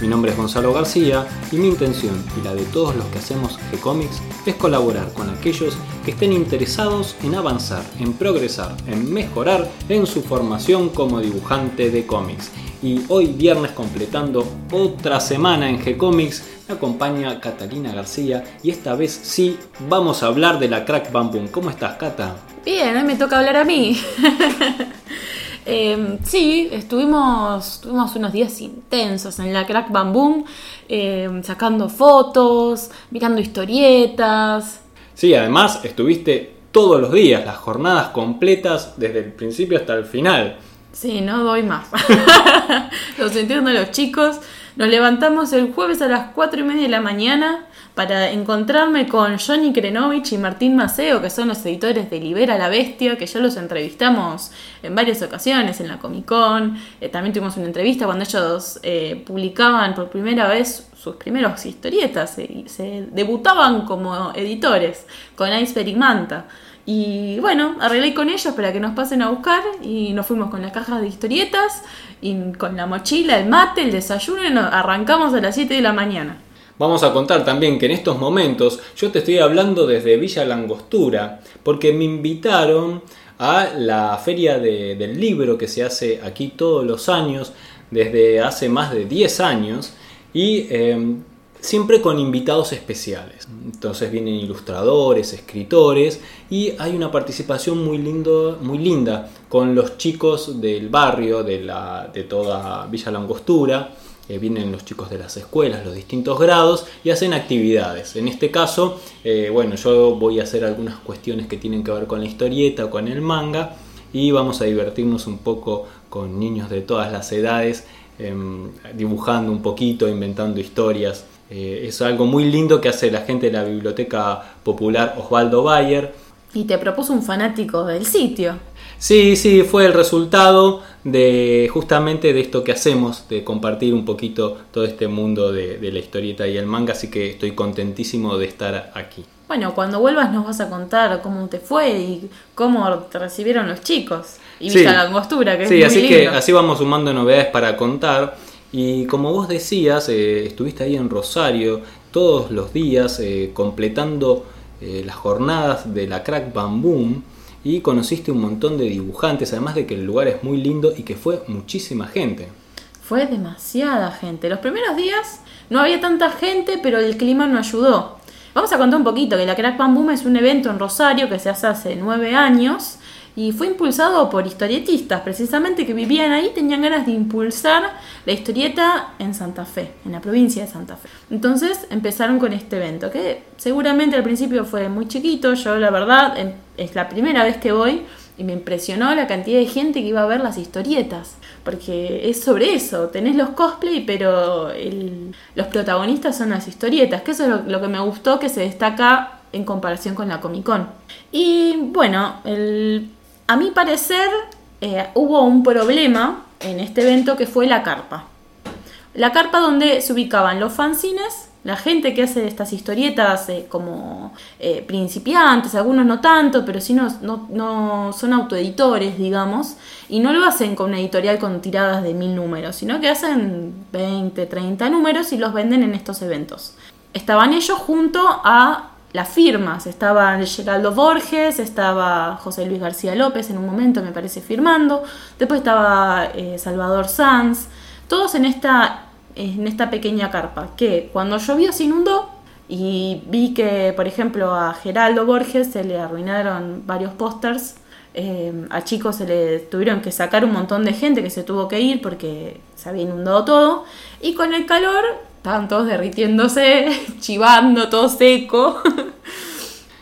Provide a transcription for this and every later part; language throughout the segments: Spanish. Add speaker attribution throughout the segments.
Speaker 1: Mi nombre es Gonzalo García y mi intención y la de todos los que hacemos G-Comics es colaborar con aquellos que estén interesados en avanzar, en progresar, en mejorar en su formación como dibujante de cómics. Y hoy viernes completando otra semana en G-Comics me acompaña Catalina García y esta vez sí vamos a hablar de la Crack Bam ¿Cómo estás, Cata?
Speaker 2: Bien, hoy me toca hablar a mí. Eh, sí, estuvimos, tuvimos unos días intensos en la Crack Bam Boom, eh, sacando fotos, mirando historietas.
Speaker 1: Sí, además estuviste todos los días, las jornadas completas desde el principio hasta el final.
Speaker 2: Sí, no doy más. Los entiendo los chicos. Nos levantamos el jueves a las 4 y media de la mañana para encontrarme con Johnny Krenovich y Martín Maceo, que son los editores de Libera la Bestia, que ya los entrevistamos en varias ocasiones en la Comic Con. Eh, también tuvimos una entrevista cuando ellos eh, publicaban por primera vez sus primeros historietas y se debutaban como editores con Iceberg y Manta. Y bueno, arreglé con ellos para que nos pasen a buscar y nos fuimos con las cajas de historietas y con la mochila, el mate, el desayuno y nos arrancamos a las 7 de la mañana.
Speaker 1: Vamos a contar también que en estos momentos yo te estoy hablando desde Villa Langostura, porque me invitaron a la feria de- del libro que se hace aquí todos los años, desde hace más de 10 años, y eh, siempre con invitados especiales. Entonces vienen ilustradores, escritores, y hay una participación muy, lindo, muy linda con los chicos del barrio, de, la, de toda Villa Langostura. Eh, vienen los chicos de las escuelas, los distintos grados y hacen actividades. En este caso, eh, bueno, yo voy a hacer algunas cuestiones que tienen que ver con la historieta o con el manga y vamos a divertirnos un poco con niños de todas las edades, em, dibujando un poquito, inventando historias. Eh, es algo muy lindo que hace la gente de la Biblioteca Popular Osvaldo Bayer.
Speaker 2: Y te propuso un fanático del sitio.
Speaker 1: Sí, sí, fue el resultado de justamente de esto que hacemos, de compartir un poquito todo este mundo de, de la historieta y el manga, así que estoy contentísimo de estar aquí.
Speaker 2: Bueno, cuando vuelvas nos vas a contar cómo te fue y cómo te recibieron los chicos. Y
Speaker 1: Sí.
Speaker 2: Villa Langostura, que es
Speaker 1: Sí,
Speaker 2: muy
Speaker 1: así
Speaker 2: lindo.
Speaker 1: que así vamos sumando novedades para contar. Y como vos decías, eh, estuviste ahí en Rosario todos los días eh, completando eh, las jornadas de la Crack Bam Boom y conociste un montón de dibujantes, además de que el lugar es muy lindo y que fue muchísima gente.
Speaker 2: Fue demasiada gente. Los primeros días no había tanta gente, pero el clima no ayudó. Vamos a contar un poquito que la Crack Bam Boom es un evento en Rosario que se hace hace nueve años y fue impulsado por historietistas, precisamente que vivían ahí, tenían ganas de impulsar la historieta en Santa Fe, en la provincia de Santa Fe. Entonces empezaron con este evento, que seguramente al principio fue muy chiquito, yo la verdad em- es la primera vez que voy y me impresionó la cantidad de gente que iba a ver las historietas, porque es sobre eso, tenés los cosplay, pero los protagonistas son las historietas, que eso es lo, lo que me gustó que se destaca en comparación con la Comic Con. Y bueno, el- a mi parecer eh, hubo un problema en este evento que fue la carpa. La carpa donde se ubicaban los fanzines, la gente que hace estas historietas eh, como eh, principiantes, algunos no tanto, pero sí no, no, no son autoeditores, digamos, y no lo hacen con una editorial con tiradas de mil números, sino que hacen 20, 30 números y los venden en estos eventos. Estaban ellos junto a las firmas, estaba Geraldo Borges, estaba José Luis García López en un momento, me parece, firmando, después estaba eh, Salvador Sanz, todos en esta, en esta pequeña carpa, que cuando llovió se inundó y vi que, por ejemplo, a Geraldo Borges se le arruinaron varios pósters, eh, a chicos se le tuvieron que sacar un montón de gente que se tuvo que ir porque se había inundado todo, y con el calor estaban todos derritiéndose, chivando, todo seco.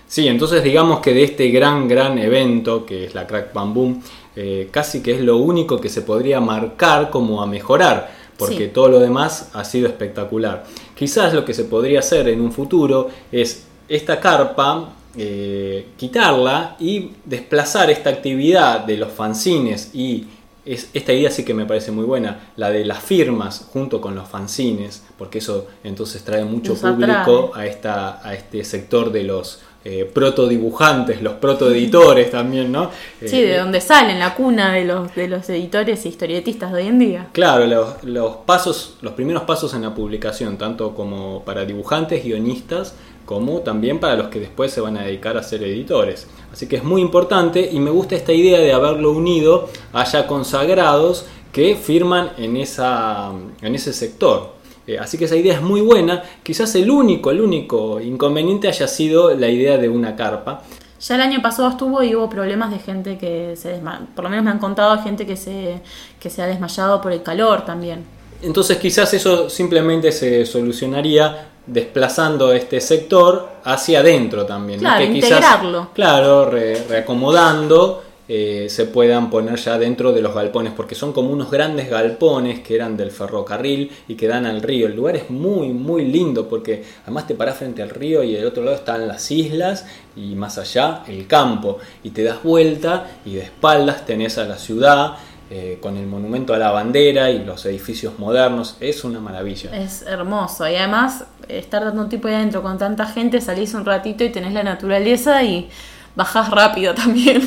Speaker 1: Sí, entonces digamos que de este gran, gran evento que es la Crack Bam Boom, eh, casi que es lo único que se podría marcar como a mejorar, porque
Speaker 2: Sí.
Speaker 1: todo lo demás ha sido espectacular. Quizás lo que se podría hacer en un futuro es esta carpa, eh, quitarla y desplazar esta actividad de los fanzines y es, esta idea sí que me parece muy buena, la de las firmas junto con los fanzines, porque eso entonces trae mucho
Speaker 2: Nos
Speaker 1: público a, esta, a este sector de los eh, protodibujantes, los protoeditores también, ¿no?
Speaker 2: Sí,
Speaker 1: Eh,
Speaker 2: de donde salen, la cuna de los, de los editores e historietistas de hoy en día.
Speaker 1: Claro, los, los pasos, los primeros pasos en la publicación, tanto como para dibujantes, guionistas, como también para los que después se van a dedicar a ser editores. Así que es muy importante y me gusta esta idea de haberlo unido a ya consagrados que firman en, esa, en ese sector. Eh, así que esa idea es muy buena. Quizás el único, el único inconveniente haya sido la idea de una carpa.
Speaker 2: Ya el año pasado estuvo y hubo problemas de gente que se desmayó. Por lo menos me han contado gente que se, que se ha desmayado por el calor también.
Speaker 1: Entonces quizás eso simplemente se solucionaría desplazando este sector hacia adentro también. ¿no?
Speaker 2: Claro,
Speaker 1: que
Speaker 2: integrarlo.
Speaker 1: claro, re- reacomodando eh, se puedan poner ya dentro de los galpones, porque son como unos grandes galpones que eran del ferrocarril y que dan al río. El lugar es muy, muy lindo porque además te parás frente al río y del otro lado están las islas y más allá el campo. Y te das vuelta y de espaldas tenés a la ciudad. Eh, con el monumento a la bandera y los edificios modernos, es una maravilla.
Speaker 2: Es hermoso. Y además, estar dando un tipo ahí adentro con tanta gente, salís un ratito y tenés la naturaleza y bajás rápido también.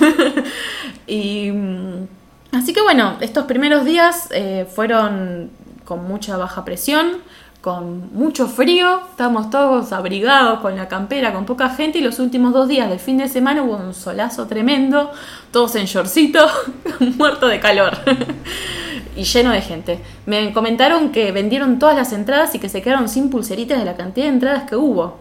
Speaker 2: y mm, así que bueno, estos primeros días eh, fueron con mucha baja presión, con mucho frío, estábamos todos abrigados con la campera, con poca gente, y los últimos dos días del fin de semana hubo un solazo tremendo, todos en shortcito, muertos de calor. y lleno de gente. Me comentaron que vendieron todas las entradas y que se quedaron sin pulseritas de la cantidad de entradas que hubo.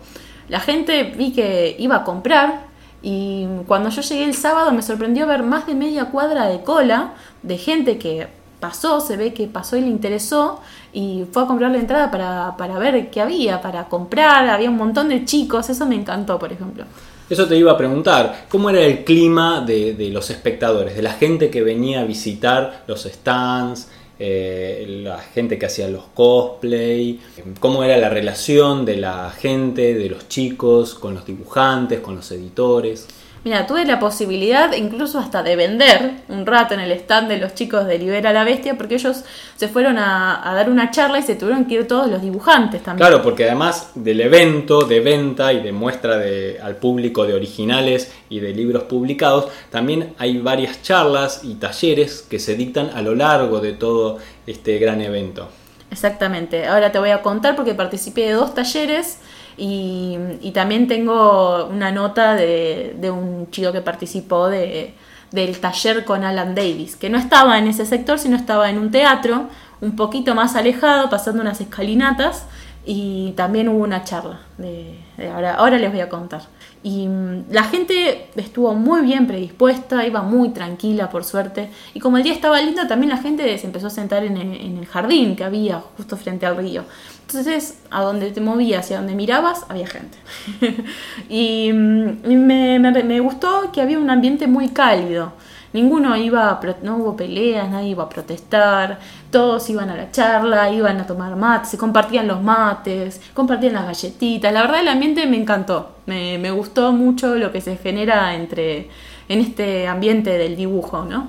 Speaker 2: La gente vi que iba a comprar y cuando yo llegué el sábado me sorprendió ver más de media cuadra de cola de gente que pasó, se ve que pasó y le interesó y fue a comprar la entrada para, para ver qué había, para comprar, había un montón de chicos, eso me encantó, por ejemplo.
Speaker 1: Eso te iba a preguntar, ¿cómo era el clima de, de los espectadores, de la gente que venía a visitar los stands, eh, la gente que hacía los cosplay? ¿Cómo era la relación de la gente, de los chicos, con los dibujantes, con los editores?
Speaker 2: Mira, tuve la posibilidad incluso hasta de vender un rato en el stand de los chicos de Libera la Bestia porque ellos se fueron a, a dar una charla y se tuvieron que ir todos los dibujantes también.
Speaker 1: Claro, porque además del evento de venta y de muestra de, al público de originales y de libros publicados, también hay varias charlas y talleres que se dictan a lo largo de todo este gran evento.
Speaker 2: Exactamente. Ahora te voy a contar porque participé de dos talleres y, también tengo una nota de, de un chico que participó de, del taller con Alan Davis, que no estaba en ese sector, sino estaba en un teatro un poquito más alejado, pasando unas escalinatas y también hubo una charla. De ahora, ahora les voy a contar. Y mm, la gente estuvo muy bien predispuesta, iba muy tranquila por suerte. Y como el día estaba lindo, también la gente se empezó a sentar en el, el jardín que había justo frente al río. Entonces, a donde te movías y a donde mirabas, había gente. y mm, me gustó que había un ambiente muy cálido. Ninguno iba, a no hubo peleas, nadie iba a protestar, todos iban a la charla, iban a tomar mates, se compartían los mates, compartían las galletitas. La verdad el ambiente me encantó, me, me gustó mucho lo que se genera entre, en este ambiente del dibujo, ¿no?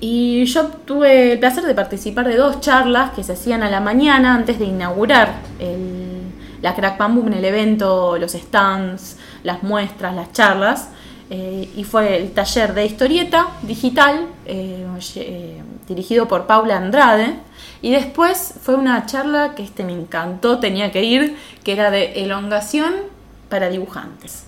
Speaker 2: Y yo tuve el placer de participar de dos charlas que se hacían a la mañana antes de inaugurar el- la Crack Bam Boom, el evento, los stands, las muestras, las charlas. Eh, y fue el taller de historieta digital eh, eh, dirigido por Paula Andrade. Y después fue una charla que este me encantó, tenía que ir, que era de elongación para dibujantes.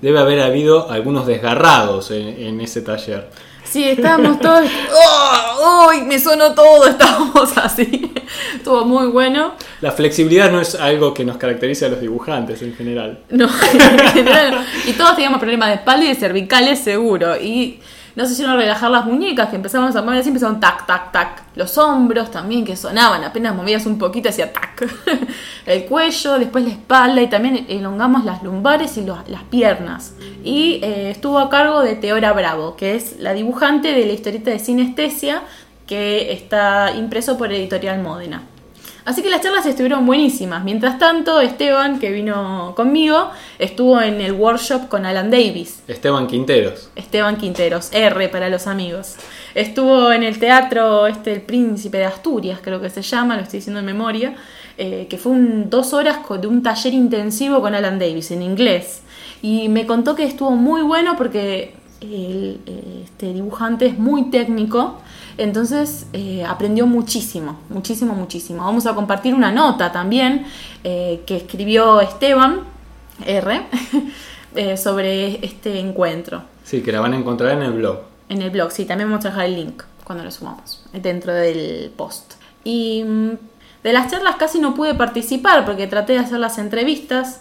Speaker 1: Debe haber habido algunos desgarrados en, en ese taller.
Speaker 2: Sí, estábamos todos. ¡Oh! ¡Uy! Me sonó todo, estábamos así. Estuvo muy bueno.
Speaker 1: La flexibilidad no es algo que nos caracteriza a los dibujantes en general.
Speaker 2: No, en general. Y todos teníamos problemas de espalda y de cervicales seguro. Y no se hicieron relajar las muñecas, que empezamos a mover así, empezaron tac, tac, tac. Los hombros también que sonaban, apenas movías un poquito, hacía tac. El cuello, después la espalda y también elongamos las lumbares y las piernas. Y eh, estuvo a cargo de Teora Bravo, que es la dibujante de la historieta de Sinestesia, que está impreso por Editorial Módena. Así que las charlas estuvieron buenísimas. Mientras tanto, Esteban, que vino conmigo, estuvo en el workshop con Alan Davis.
Speaker 1: Esteban Quinteros.
Speaker 2: Esteban Quinteros, R para los amigos. Estuvo en el teatro este El Príncipe de Asturias, creo que se llama, lo estoy diciendo en memoria, eh, que fue un, dos horas de un taller intensivo con Alan Davis en inglés. Y me contó que estuvo muy bueno porque el, eh, este dibujante es muy técnico, entonces eh, aprendió muchísimo, muchísimo, muchísimo. Vamos a compartir una nota también que escribió Esteban R sobre este encuentro.
Speaker 1: Sí, que la van a encontrar en el blog.
Speaker 2: En el blog, sí, también vamos a dejar el link cuando lo sumamos, dentro del post. Y mm, de las charlas casi no pude participar porque traté de hacer las entrevistas.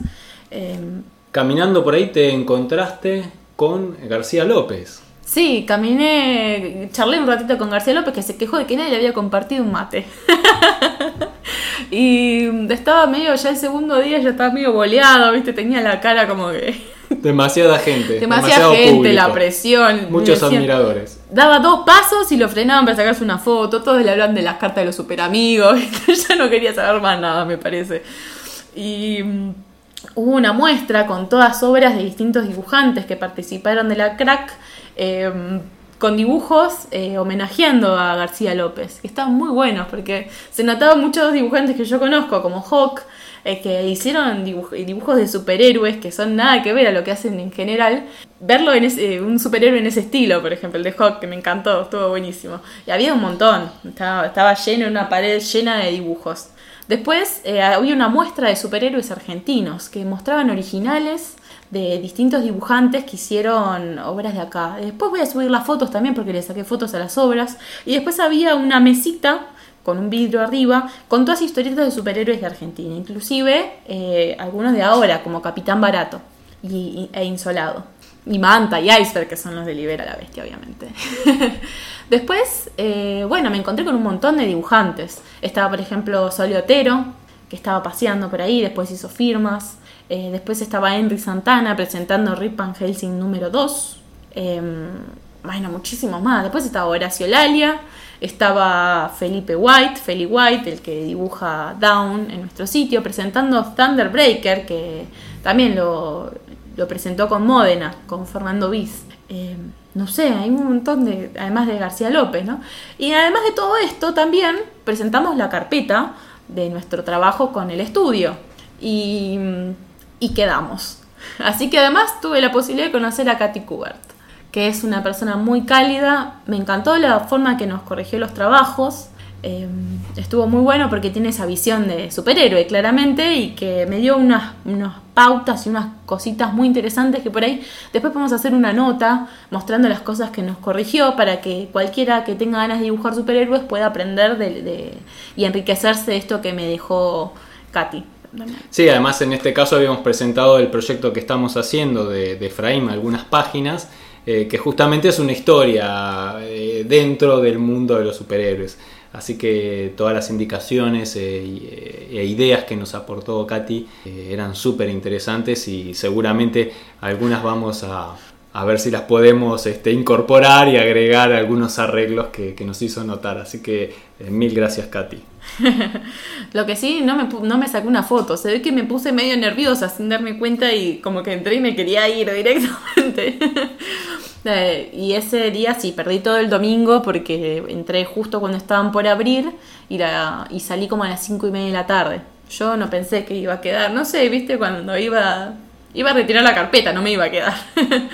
Speaker 1: Em, Caminando por ahí te encontraste con García López.
Speaker 2: Sí, caminé, charlé un ratito con García López que se quejó de que nadie le había compartido un mate. y estaba medio, ya el segundo día ya estaba medio boleado, viste, tenía la cara como que
Speaker 1: Demasiada gente.
Speaker 2: Demasiada gente, la presión.
Speaker 1: Muchos admiradores.
Speaker 2: Daba dos pasos y lo frenaban para sacarse una foto. Todos le hablan de las cartas de los super amigos. ya no quería saber más nada, me parece. Y mm, hubo una muestra con todas obras de distintos dibujantes que participaron de la crack. Em, con dibujos eh, homenajeando a García López, que estaban muy buenos porque se notaban muchos dibujantes que yo conozco, como Hawk, eh, que hicieron dibujos de superhéroes que son nada que ver a lo que hacen en general. Verlo en ese, un superhéroe en ese estilo, por ejemplo, el de Hawk, que me encantó, estuvo buenísimo. Y había un montón, estaba, estaba lleno, una pared llena de dibujos. Después eh, había una muestra de superhéroes argentinos que mostraban originales de distintos dibujantes que hicieron obras de acá. Después voy a subir las fotos también porque le saqué fotos a las obras. Y después había una mesita con un vidrio arriba, con todas historietas de superhéroes de Argentina, inclusive eh, algunos de ahora, como Capitán Barato y, e Insolado. Y Manta y Iceberg, que son los de Libera la Bestia, obviamente. Después, eh, bueno, me encontré con un montón de dibujantes. Estaba, por ejemplo, Solio Otero, que estaba paseando por ahí, después hizo firmas. Eh, después estaba Henry Santana presentando Rip Van Helsing número 2. Em, bueno, muchísimos más. Después estaba Horacio Lalia, estaba Felipe White, Feli White, el que dibuja Down en nuestro sitio, presentando Thunderbreaker, que también lo, presentó con Módena, con Fernando Viz. Eh, no sé, hay un montón de, además de García López, ¿no? Y además de todo esto, también presentamos la carpeta de nuestro trabajo con el estudio y, y quedamos. Así que además tuve la posibilidad de conocer a Katy Kubert que es una persona muy cálida. Me encantó la forma que nos corrigió los trabajos. Em, estuvo muy bueno porque tiene esa visión de superhéroe claramente y que me dio unas, unas, pautas y unas cositas muy interesantes que por ahí después podemos hacer una nota mostrando las cosas que nos corrigió para que cualquiera que tenga ganas de dibujar superhéroes pueda aprender de, y enriquecerse esto que me dejó Katy.
Speaker 1: Sí, además en este caso habíamos presentado el proyecto que estamos haciendo de, de algunas páginas eh, que justamente es una historia eh, dentro del mundo de los superhéroes. Así que todas las indicaciones eh, e ideas que nos aportó Katy eran súper interesantes y seguramente algunas vamos a, ver si las podemos este, incorporar y agregar algunos arreglos que, nos hizo notar. Así que mil gracias Katy.
Speaker 2: Lo que sí, no me, no me saqué una foto. Se ve que me puse medio nerviosa sin darme cuenta y como que entré y me quería ir directamente. Y ese día sí, perdí todo el domingo porque entré justo cuando estaban por abrir y, la, y salí como a las cinco y media de la tarde. Yo no pensé que iba a quedar, no sé, viste, cuando iba, iba a retirar la carpeta, no me iba a quedar.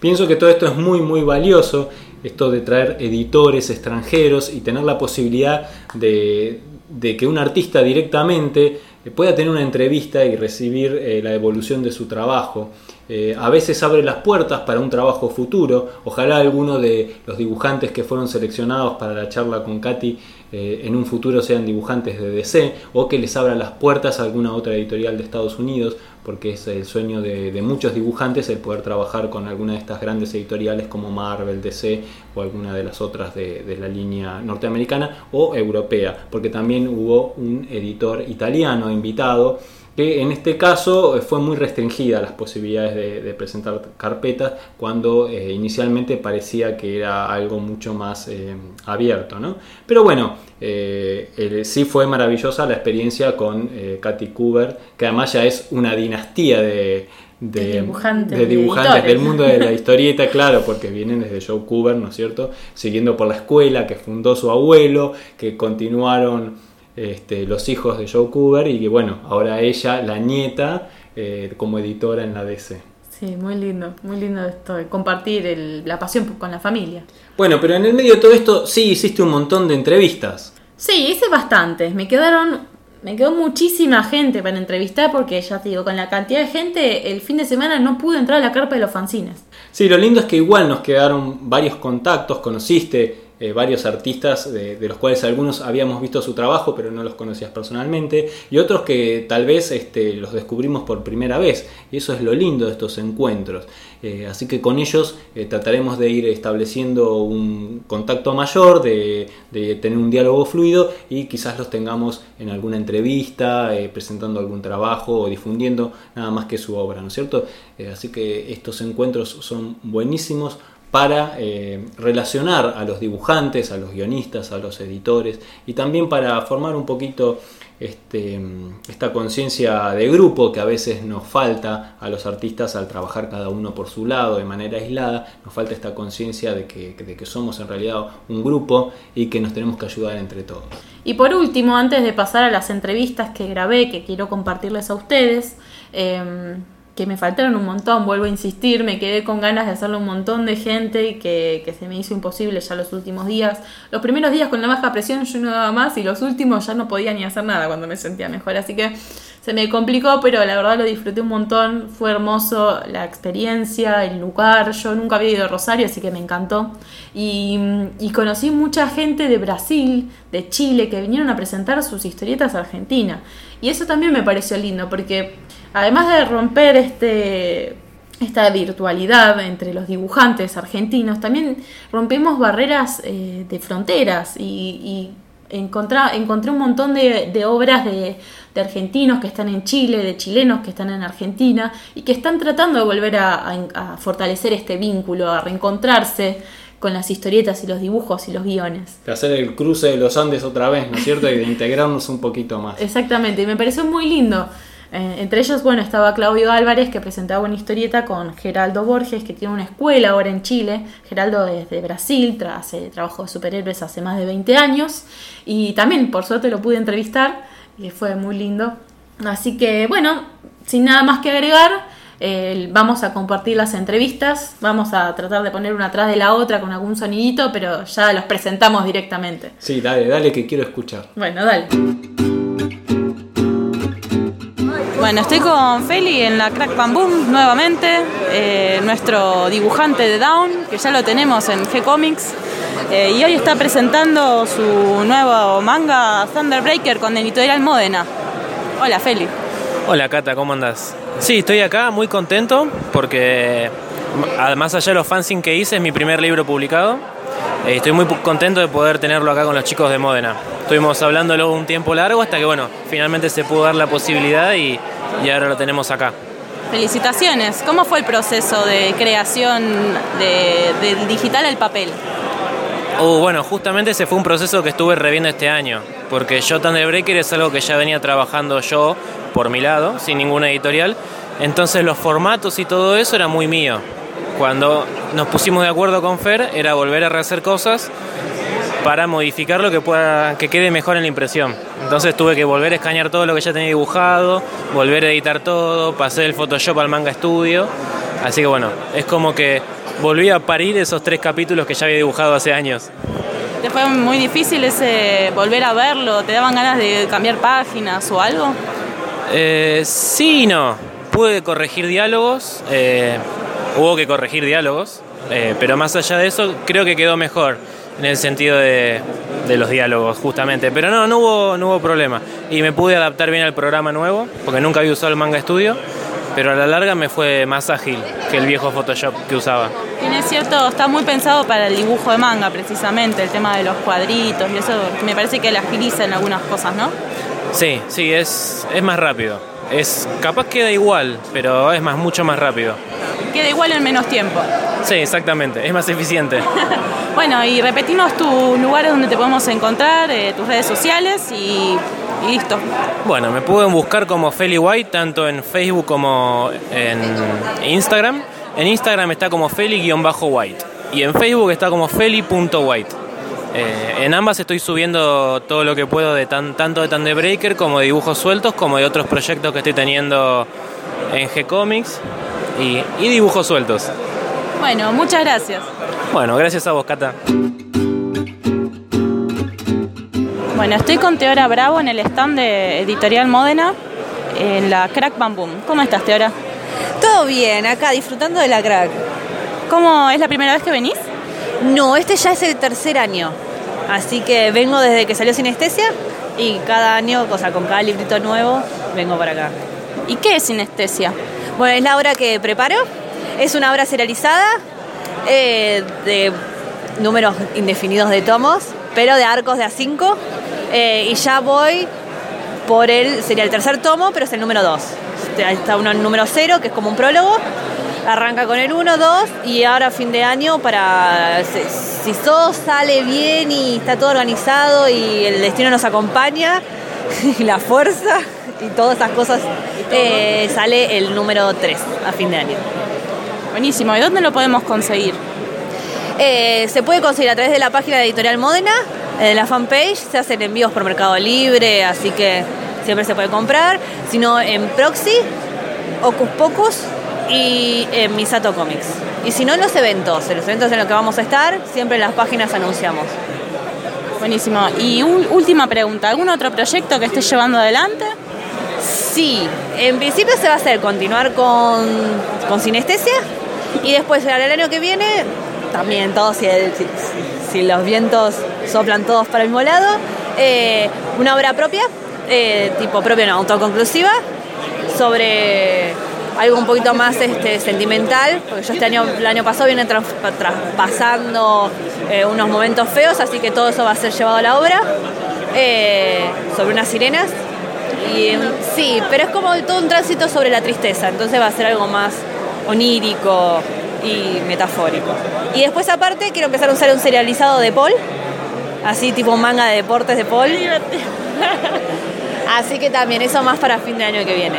Speaker 1: Pienso que todo esto es muy, muy valioso, esto de traer editores extranjeros y tener la posibilidad de, de que un artista directamente pueda tener una entrevista y recibir eh, la evolución de su trabajo. Eh, a veces abre las puertas para un trabajo futuro. Ojalá alguno de los dibujantes que fueron seleccionados para la charla con Katy eh, en un futuro sean dibujantes de DC o que les abra las puertas a alguna otra editorial de Estados Unidos, porque es el sueño de, muchos dibujantes el poder trabajar con alguna de estas grandes editoriales como Marvel, DC o alguna de las otras de, de la línea norteamericana o europea, porque también hubo un editor italiano invitado que en este caso eh, fue muy restringida las posibilidades de, presentar carpetas cuando eh, inicialmente parecía que era algo mucho más eh, abierto. ¿no? Pero bueno, eh, sí fue maravillosa la experiencia con Katy Cooper, que además ya es una dinastía de,
Speaker 2: dibujantes,
Speaker 1: del mundo de la historieta, claro, porque vienen desde Joe Cooper, ¿no es cierto? Siguiendo por la escuela que fundó su abuelo, que continuaron este, los hijos de Joe Cooper y que bueno, ahora ella, la nieta, eh, como editora en la DC.
Speaker 2: Sí, muy lindo, muy lindo esto, de compartir la pasión con la familia.
Speaker 1: Bueno, pero en el medio de todo esto sí hiciste un montón de entrevistas.
Speaker 2: Sí, hice bastantes. Me quedaron, me quedó muchísima gente para entrevistar porque ya te digo, con la cantidad de gente, el fin de semana no pude entrar a la carpa de los fanzines.
Speaker 1: Sí, lo lindo es que igual nos quedaron varios contactos, conociste eh, varios artistas de, los cuales algunos habíamos visto su trabajo pero no los conocías personalmente y otros que tal vez este, los descubrimos por primera vez y eso es lo lindo de estos encuentros. Eh, así que con ellos eh, trataremos de ir estableciendo un contacto mayor, de, tener un diálogo fluido y quizás los tengamos en alguna entrevista, presentando algún trabajo o difundiendo nada más que su obra, ¿no es cierto? así que estos encuentros son buenísimos para eh, relacionar a los dibujantes, a los guionistas, a los editores y también para formar un poquito este, esta conciencia de grupo que a veces nos falta a los artistas al trabajar cada uno por su lado de manera aislada, nos falta esta conciencia de que, somos en realidad un grupo y que nos tenemos que ayudar entre todos.
Speaker 2: Y por último, antes de pasar a las entrevistas que grabé, que quiero compartirles a ustedes, eh, que me faltaron un montón, vuelvo a insistir, me quedé con ganas de hacerle un montón de gente que, que se me hizo imposible ya los últimos días. Los primeros días con la baja presión yo no daba más y los últimos ya no podía ni hacer nada cuando me sentía mejor, así que se me complicó, pero la verdad lo disfruté un montón, fue hermoso la experiencia, el lugar, yo nunca había ido a Rosario, así que me encantó. Y, y conocí mucha gente de Brasil, de Chile, que vinieron a presentar sus historietas a Argentina. Y eso también me pareció lindo, porque además de romper este, esta virtualidad entre los dibujantes argentinos, también rompimos barreras eh, de fronteras y, encontré, encontré un montón de, obras de, argentinos que están en Chile, de chilenos que están en Argentina y que están tratando de volver a, fortalecer este vínculo, a reencontrarse con las historietas y los dibujos y los guiones.
Speaker 1: De hacer el cruce de los Andes otra vez, ¿no es cierto? Y de integrarnos un poquito más.
Speaker 2: Exactamente, y me pareció muy lindo. Eh, entre ellos, bueno, estaba Claudio Álvarez que presentaba una historieta con Geraldo Borges, que tiene una escuela ahora en Chile. Geraldo es de Brasil, hace trabajo de superhéroes hace más de 20 años. Y también, por suerte, lo pude entrevistar y fue muy lindo. Así que, bueno, sin nada más que agregar, eh, vamos a compartir las entrevistas. Vamos a tratar de poner una atrás de la otra con algún sonidito, pero ya los presentamos directamente.
Speaker 1: Sí, dale, dale que quiero escuchar.
Speaker 2: Bueno, dale.
Speaker 3: Bueno, estoy con Feli en la Crack Bam Boom nuevamente, eh, nuestro dibujante de Down, que ya lo tenemos en G-Comics, eh, y hoy está presentando su nuevo manga Thunderbreaker con editorial Modena. Hola Feli.
Speaker 4: Hola Cata, ¿cómo andas? Sí, estoy acá muy contento porque además allá de los fanzines que hice es mi primer libro publicado. Eh, estoy muy contento de poder tenerlo acá con los chicos de Modena. Estuvimos hablándolo un tiempo largo hasta que, bueno, finalmente se pudo dar la posibilidad y, ahora lo tenemos acá.
Speaker 3: Felicitaciones. ¿Cómo fue el proceso de creación del digital al papel?
Speaker 4: Uh, bueno, justamente ese fue un proceso que estuve reviendo este año, porque yo Breaker es algo que ya venía trabajando yo por mi lado, sin ninguna editorial, entonces los formatos y todo eso era muy mío. Cuando nos pusimos de acuerdo con Fer era volver a rehacer cosas para modificarlo que pueda que quede mejor en la impresión. Entonces tuve que volver a escanear todo lo que ya tenía dibujado, volver a editar todo, pasé el Photoshop al Manga Studio. Así que bueno, es como que volví a parir esos tres capítulos que ya había dibujado hace años.
Speaker 3: ¿Te fue muy difícil ese volver a verlo? ¿Te daban ganas de cambiar páginas o algo?
Speaker 4: Eh, sí y no. Pude corregir diálogos, eh, hubo que corregir diálogos, eh, pero más allá de eso creo que quedó mejor en el sentido de, los diálogos, justamente. Pero no, no hubo, no hubo problema. Y me pude adaptar bien al programa nuevo, porque nunca había usado el Manga Studio, pero a la larga me fue más ágil que el viejo Photoshop que usaba.
Speaker 3: Tiene cierto, está muy pensado para el dibujo de manga, precisamente, el tema de los cuadritos y eso me parece que le agiliza en algunas cosas, ¿no?
Speaker 4: Sí, sí, es, es más rápido. Es, capaz queda igual, pero es más, mucho más rápido.
Speaker 3: Queda igual en menos tiempo.
Speaker 4: Sí, exactamente, es más eficiente.
Speaker 3: Bueno, y repetimos tus lugares donde te podemos encontrar, eh, tus redes sociales y, y listo.
Speaker 4: Bueno, me pueden buscar como Feli White, tanto en Facebook como en Instagram. En Instagram está como Feli-White y en Facebook está como Feli.white. Eh, en ambas estoy subiendo todo lo que puedo de tan- tanto de Thunder Breaker como de dibujos sueltos, como de otros proyectos que estoy teniendo en G-Comics y, y dibujos sueltos.
Speaker 3: Bueno, muchas gracias.
Speaker 4: Bueno, gracias a vos, Cata.
Speaker 3: Bueno, estoy con Teora Bravo en el stand de Editorial Módena, en la Crack Bam Boom. ¿Cómo estás, Teora?
Speaker 5: Todo bien, acá disfrutando de la crack.
Speaker 3: ¿Cómo es la primera vez que venís?
Speaker 5: No, este ya es el tercer año. Así que vengo desde que salió Sinestesia y cada año, o sea, con cada librito nuevo, vengo para acá.
Speaker 3: ¿Y qué es sinestesia?
Speaker 5: Bueno, es la obra que preparo. Es una obra serializada eh, de números indefinidos de tomos, pero de arcos de A5. eh, y ya voy por el, sería el tercer tomo, pero es el número 2. Está uno en número 0, que es como un prólogo. Arranca con el 1, 2 y ahora fin de año para si, si todo sale bien y está todo organizado y el destino nos acompaña y la fuerza y todas esas cosas eh, sale el número 3 a fin de año.
Speaker 3: Buenísimo. ¿Y dónde lo podemos conseguir?
Speaker 5: Eh, se puede conseguir a través de la página de Editorial Módena, de la fanpage, se hacen envíos por Mercado Libre, así que siempre se puede comprar, sino en Proxy, Ocus Pocus y en Misato Comics. Y si no en los eventos, en los eventos en los que vamos a estar, siempre en las páginas anunciamos.
Speaker 3: Buenísimo. Y un- última pregunta, ¿algún otro proyecto que estés llevando adelante?
Speaker 5: Sí, en principio se va a hacer continuar con, con sinestesia y después el año que viene también todos, si, los vientos soplan todos para el mismo lado, eh, una obra propia, eh, tipo propia, no, autoconclusiva, sobre algo un poquito más este, sentimental, porque yo este año, el año pasado viene tras- traspasando eh, unos momentos feos, así que todo eso va a ser llevado a la obra, sobre unas sirenas, y em, sí, pero es como todo un tránsito sobre la tristeza, entonces va a ser algo más onírico y metafórico. Y después aparte quiero empezar a usar un serializado de Paul, así tipo un manga de deportes de Paul. Así que también eso más para fin de año que viene.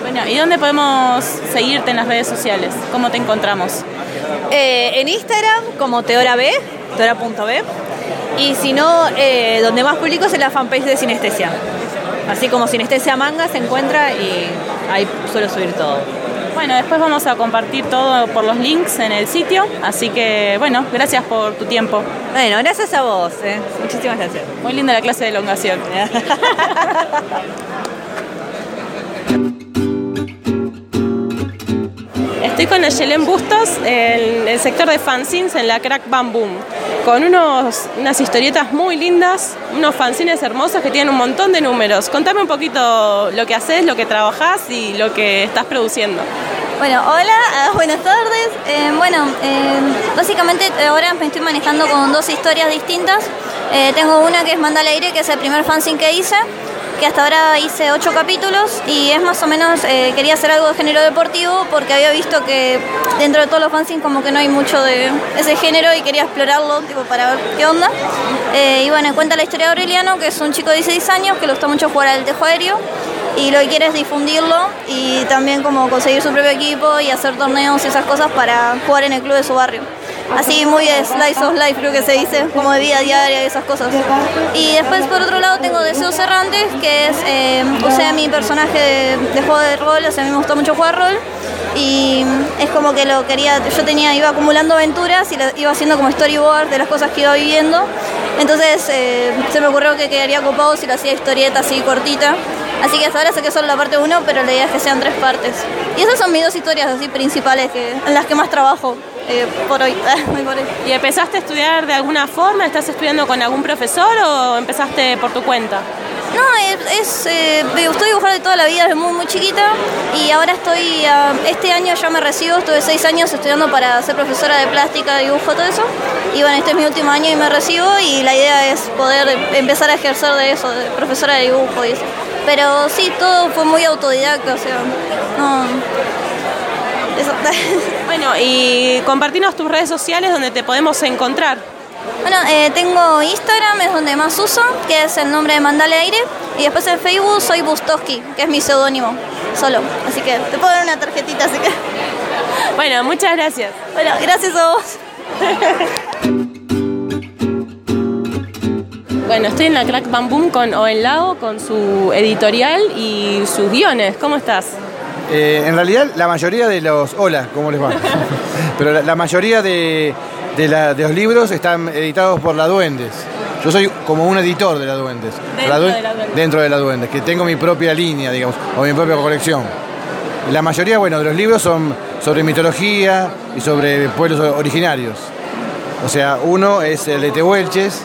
Speaker 3: Bueno, ¿y dónde podemos seguirte en las redes sociales? ¿Cómo te encontramos?
Speaker 5: Eh, en Instagram como Teora B, teora.b. Y si no, eh, donde más publico es en la fanpage de Sinestesia. Así como Sinestesia Manga se encuentra y ahí suelo subir todo.
Speaker 3: Bueno, después vamos a compartir todo por los links en el sitio, así que bueno, gracias por tu tiempo.
Speaker 5: Bueno, gracias a vos. eh. Muchísimas gracias.
Speaker 3: Muy linda la clase de elongación. Estoy con Yelén Bustos, en el sector de fanzines en la Crack Bam Boom, con unos, unas historietas muy lindas, unos fanzines hermosos que tienen un montón de números. Contame un poquito lo que haces, lo que trabajás y lo que estás produciendo.
Speaker 6: Bueno, hola, buenas tardes. Eh, bueno, eh, básicamente ahora me estoy manejando con dos historias distintas. Eh, tengo una que es Manda al aire, que es el primer fanzine que hice, que hasta ahora hice ocho capítulos y es más o menos, eh, quería hacer algo de género deportivo porque había visto que dentro de todos los fanzines como que no hay mucho de ese género y quería explorarlo tipo para ver qué onda. Eh, y bueno, cuenta la historia de Aureliano, que es un chico de 16 años que le gusta mucho jugar al tejo aéreo y lo que quiere es difundirlo y también como conseguir su propio equipo y hacer torneos y esas cosas para jugar en el club de su barrio. Así muy slice of life creo que se dice, como de vida diaria y esas cosas. Y después por otro lado tengo Deseos Errantes, que es, eh, usé mi personaje de, juego de rol, o sea, a mí me gusta mucho jugar rol. Y es como que lo quería, yo tenía, iba acumulando aventuras y lo- iba haciendo como storyboard de las cosas que iba viviendo. Entonces eh, se me ocurrió que quedaría copado si lo hacía historieta así cortita. Así que hasta ahora saqué solo la parte 1, pero la idea es que sean tres partes. Y esas son mis dos historias así principales que, en las que más trabajo eh, por hoy. Muy por hoy.
Speaker 3: ¿Y empezaste a estudiar de alguna forma? ¿Estás estudiando con algún profesor o empezaste por tu cuenta?
Speaker 6: No, es, es, eh, me gustó dibujar de toda la vida, desde muy, muy chiquita. Y ahora estoy, ah, este año ya me recibo, estuve seis años estudiando para ser profesora de plástica, dibujo, todo eso. Y bueno, este es mi último año y me recibo y la idea es poder empezar a ejercer de eso, de profesora de dibujo y eso. Pero sí, todo fue muy autodidacta, o sea, no... eso.
Speaker 3: Bueno, y compartinos tus redes sociales donde te podemos encontrar.
Speaker 6: Bueno, eh, tengo Instagram, es donde más uso, que es el nombre de Mandale Aire. Y después en Facebook soy Bustoski, que es mi seudónimo, solo. Así que te puedo dar una tarjetita, así que...
Speaker 3: Bueno, muchas gracias.
Speaker 6: Bueno, gracias a vos.
Speaker 3: Bueno, estoy en la Crack Bam Boom con Owen Lago, con su editorial y sus guiones. ¿Cómo estás?
Speaker 7: Eh, en realidad, la mayoría de los. Hola, ¿cómo les va? Pero la, la mayoría de, de la- de los libros están editados por la Duendes. Yo soy como un editor de la Duendes.
Speaker 3: Dentro de La Duendes.
Speaker 7: Dentro de la Duendes, que tengo mi propia línea, digamos, o mi propia colección. La mayoría, bueno, de los libros son sobre mitología y sobre pueblos originarios. O sea, uno es el de Tehuelches,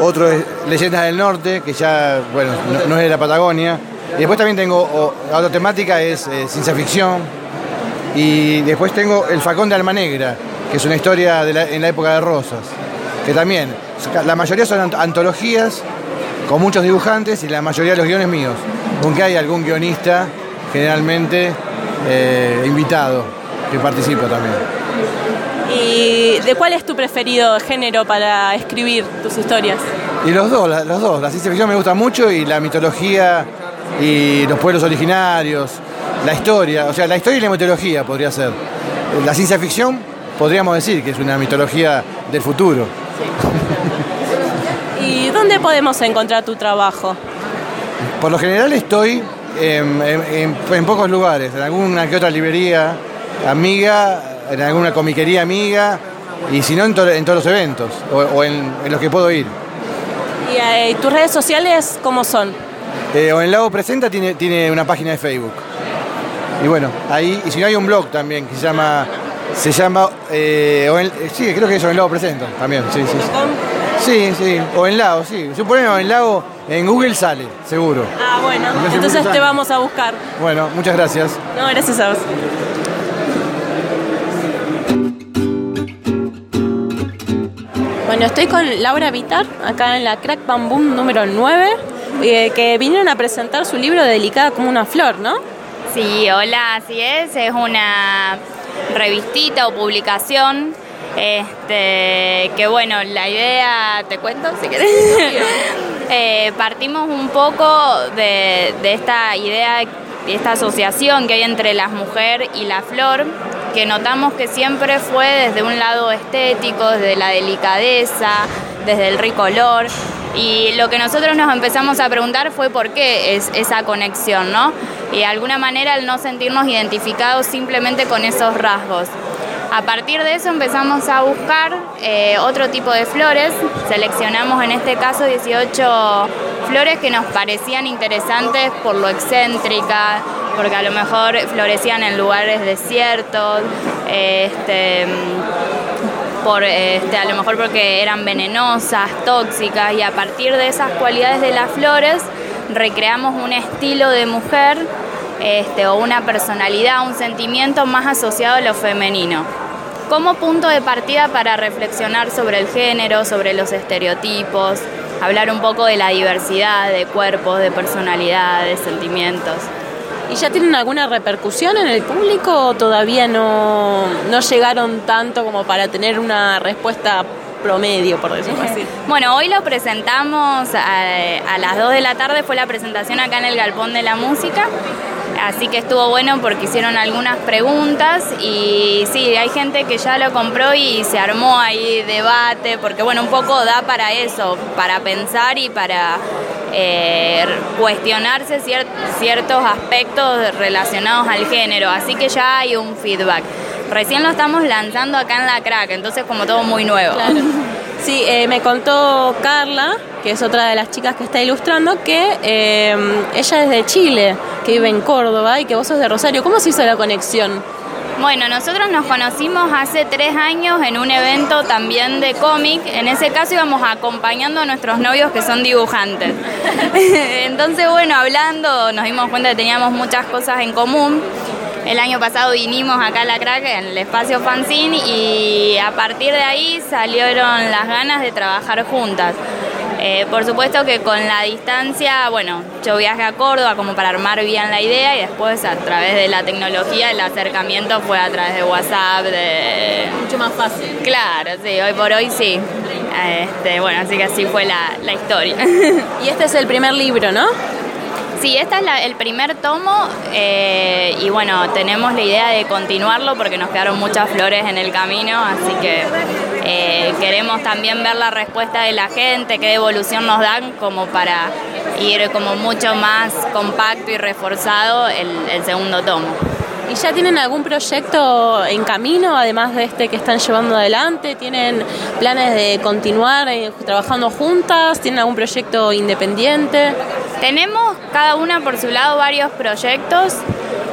Speaker 7: otro es Leyendas del Norte, que ya, bueno, no, no es de la Patagonia. Y después también tengo, la otra temática es eh, ciencia ficción. Y después tengo El Facón de Alma Negra, que es una historia de la- en la época de Rosas. Que también, la mayoría son ant- antologías con muchos dibujantes y la mayoría de los guiones míos. Aunque hay algún guionista, generalmente eh, invitado, que participa también.
Speaker 3: ¿Y de cuál es tu preferido género para escribir tus historias?
Speaker 7: Y los dos, los dos. La ciencia ficción me gusta mucho y la mitología y los pueblos originarios, la historia, o sea, la historia y la mitología podría ser. La ciencia ficción podríamos decir que es una mitología del futuro.
Speaker 3: ¿Y dónde podemos encontrar tu trabajo?
Speaker 7: Por lo general estoy en, en- en- en pocos lugares, en alguna que otra librería amiga, en alguna comiquería amiga, y si no en, to- en todos los eventos, o, o en, en los que puedo ir.
Speaker 3: ¿Y eh, tus redes sociales cómo son?
Speaker 7: Eh, o en Lago Presenta tiene, tiene una página de Facebook. Y bueno, ahí, y si no hay un blog también que se llama, se llama, eh, o en- eh, sí, creo que eso en Lago Presenta también, sí, sí. sí. Sí, o en Lago, sí. Si ponen en Lago, en Google sale, seguro.
Speaker 3: Ah, bueno, entonces te vamos a buscar.
Speaker 7: Bueno, muchas gracias.
Speaker 3: No, gracias a vos. Bueno, estoy con Laura Vitar, acá en la Crack Bam Boom número 9, eh, que vinieron a presentar su libro Delicada como una flor, ¿no?
Speaker 8: Sí, hola, así es. Es una revistita o publicación. Este, que bueno, la idea, te cuento si querés. Eh, partimos un poco de, de esta idea, de esta asociación que hay entre la mujer y la flor, que notamos que siempre fue desde un lado estético, desde la delicadeza, desde el rico olor. Y lo que nosotros nos empezamos a preguntar fue por qué es esa conexión, ¿no? Y de alguna manera el no sentirnos identificados simplemente con esos rasgos. A partir de eso empezamos a buscar eh, otro tipo de flores. Seleccionamos en este caso 18 flores que nos parecían interesantes por lo excéntrica, porque a lo mejor florecían en lugares desiertos, este, por, este, a lo mejor porque eran venenosas, tóxicas, y a partir de esas cualidades de las flores recreamos un estilo de mujer este, o una personalidad, un sentimiento más asociado a lo femenino. Como punto de partida para reflexionar sobre el género, sobre los estereotipos, hablar un poco de la diversidad de cuerpos, de personalidades, sentimientos.
Speaker 3: ¿Y ya tienen alguna repercusión en el público o todavía no, no llegaron tanto como para tener una respuesta promedio, por decirlo así?
Speaker 8: Bueno, hoy lo presentamos a, a las 2 de la tarde, fue la presentación acá en el Galpón de la Música. Así que estuvo bueno porque hicieron algunas preguntas y sí, hay gente que ya lo compró y se armó ahí debate, porque bueno, un poco da para eso, para pensar y para eh, cuestionarse cier- ciertos aspectos relacionados al género. Así que ya hay un feedback. Recién lo estamos lanzando acá en la crack, entonces como todo muy nuevo.
Speaker 3: Claro. Sí, eh, me contó Carla, que es otra de las chicas que está ilustrando, que eh, ella es de Chile, que vive en Córdoba y que vos sos de Rosario. ¿Cómo se hizo la conexión?
Speaker 8: Bueno, nosotros nos conocimos hace tres años en un evento también de cómic. En ese caso íbamos acompañando a nuestros novios que son dibujantes. Entonces, bueno, hablando nos dimos cuenta que teníamos muchas cosas en común. El año pasado vinimos acá a la crack en el espacio fanzine y a partir de ahí salieron las ganas de trabajar juntas. Eh, por supuesto que con la distancia, bueno, yo viajé a Córdoba como para armar bien la idea y después a través de la tecnología el acercamiento fue a través de WhatsApp, de...
Speaker 2: Mucho más fácil.
Speaker 8: Claro, sí, hoy por hoy sí. Este, bueno, así que así fue la, la historia.
Speaker 3: Y este es el primer libro, ¿no?
Speaker 8: Sí, este es la- el primer tomo eh, y bueno, tenemos la idea de continuarlo porque nos quedaron muchas flores en el camino, así que eh, queremos también ver la respuesta de la gente, qué devolución nos dan como para ir como mucho más compacto y reforzado el, el segundo tomo.
Speaker 3: ¿Y ya tienen algún proyecto en camino, además de este que están llevando adelante? ¿Tienen planes de continuar eh, trabajando juntas? ¿Tienen algún proyecto independiente?
Speaker 8: Tenemos cada una por su lado varios proyectos.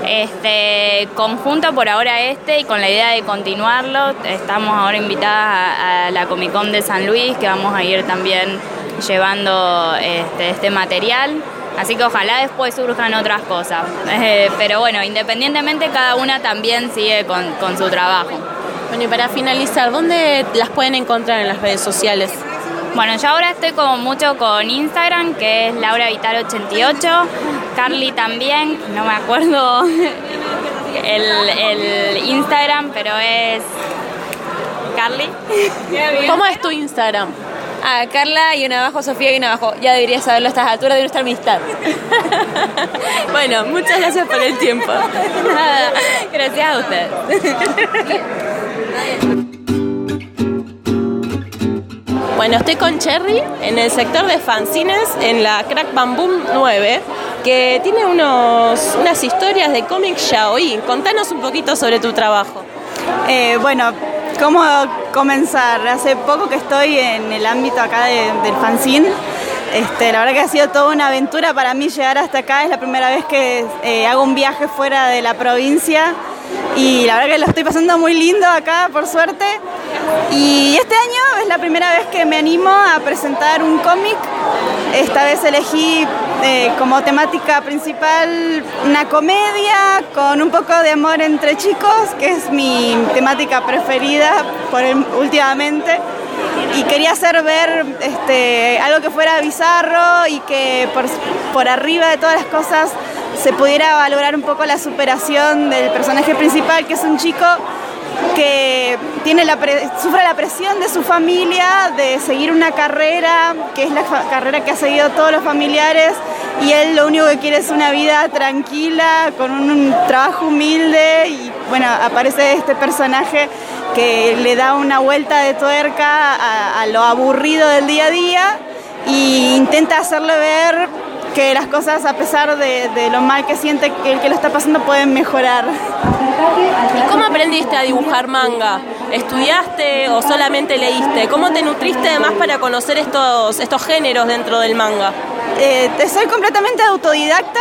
Speaker 8: Este, conjunto por ahora este y con la idea de continuarlo. Estamos ahora invitadas a, la Comic Con de San Luis, que vamos a ir también llevando este, este material. Así que ojalá después surjan otras cosas. Eh, pero bueno, independientemente cada una también sigue con, con su trabajo.
Speaker 3: Bueno, y para finalizar, ¿dónde las pueden encontrar en las redes sociales?
Speaker 8: Bueno, yo ahora estoy como mucho con Instagram, que es Laura Vitar 88, Carly también, no me acuerdo el, el Instagram, pero es Carly.
Speaker 3: ¿Cómo es tu Instagram?
Speaker 5: Ah, Carla y una abajo, Sofía y una abajo. Ya deberías saberlo a estas alturas de nuestra amistad.
Speaker 3: Bueno, muchas gracias por el tiempo.
Speaker 8: Gracias a ustedes.
Speaker 3: Bueno, estoy con Cherry en el sector de fanzines en la Crack Bamboo 9, que tiene unos, unas historias de cómic yaoi. Contanos un poquito sobre tu trabajo.
Speaker 9: Eh, bueno, ¿cómo comenzar? Hace poco que estoy en el ámbito acá de- del fanzine. Este, la verdad que ha sido toda una aventura para mí llegar hasta acá. Es la primera vez que eh, hago un viaje fuera de la provincia y la verdad que lo estoy pasando muy lindo acá, por suerte. Y este año es la primera vez que me animo a presentar un cómic. Esta vez elegí eh, como temática principal una comedia con un poco de amor entre chicos, que es mi temática preferida por el- últimamente. Y quería hacer ver este, algo que fuera bizarro y que por, por arriba de todas las cosas se pudiera valorar un poco la superación del personaje principal, que es un chico que tiene la sufre la presión de su familia de seguir una carrera, que es la carrera que ha seguido todos los familiares, y él lo único que quiere es una vida tranquila, con un, trabajo humilde, y bueno, aparece este personaje que le da una vuelta de tuerca a, a lo aburrido del día a día y intenta hacerle ver que las cosas, a pesar de, de lo mal que siente que el que lo está pasando, pueden mejorar.
Speaker 3: ¿Y cómo aprendiste a dibujar manga? ¿Estudiaste o solamente leíste? ¿Cómo te nutriste además para conocer estos, estos géneros dentro del manga?
Speaker 9: Eh, te- soy completamente autodidacta.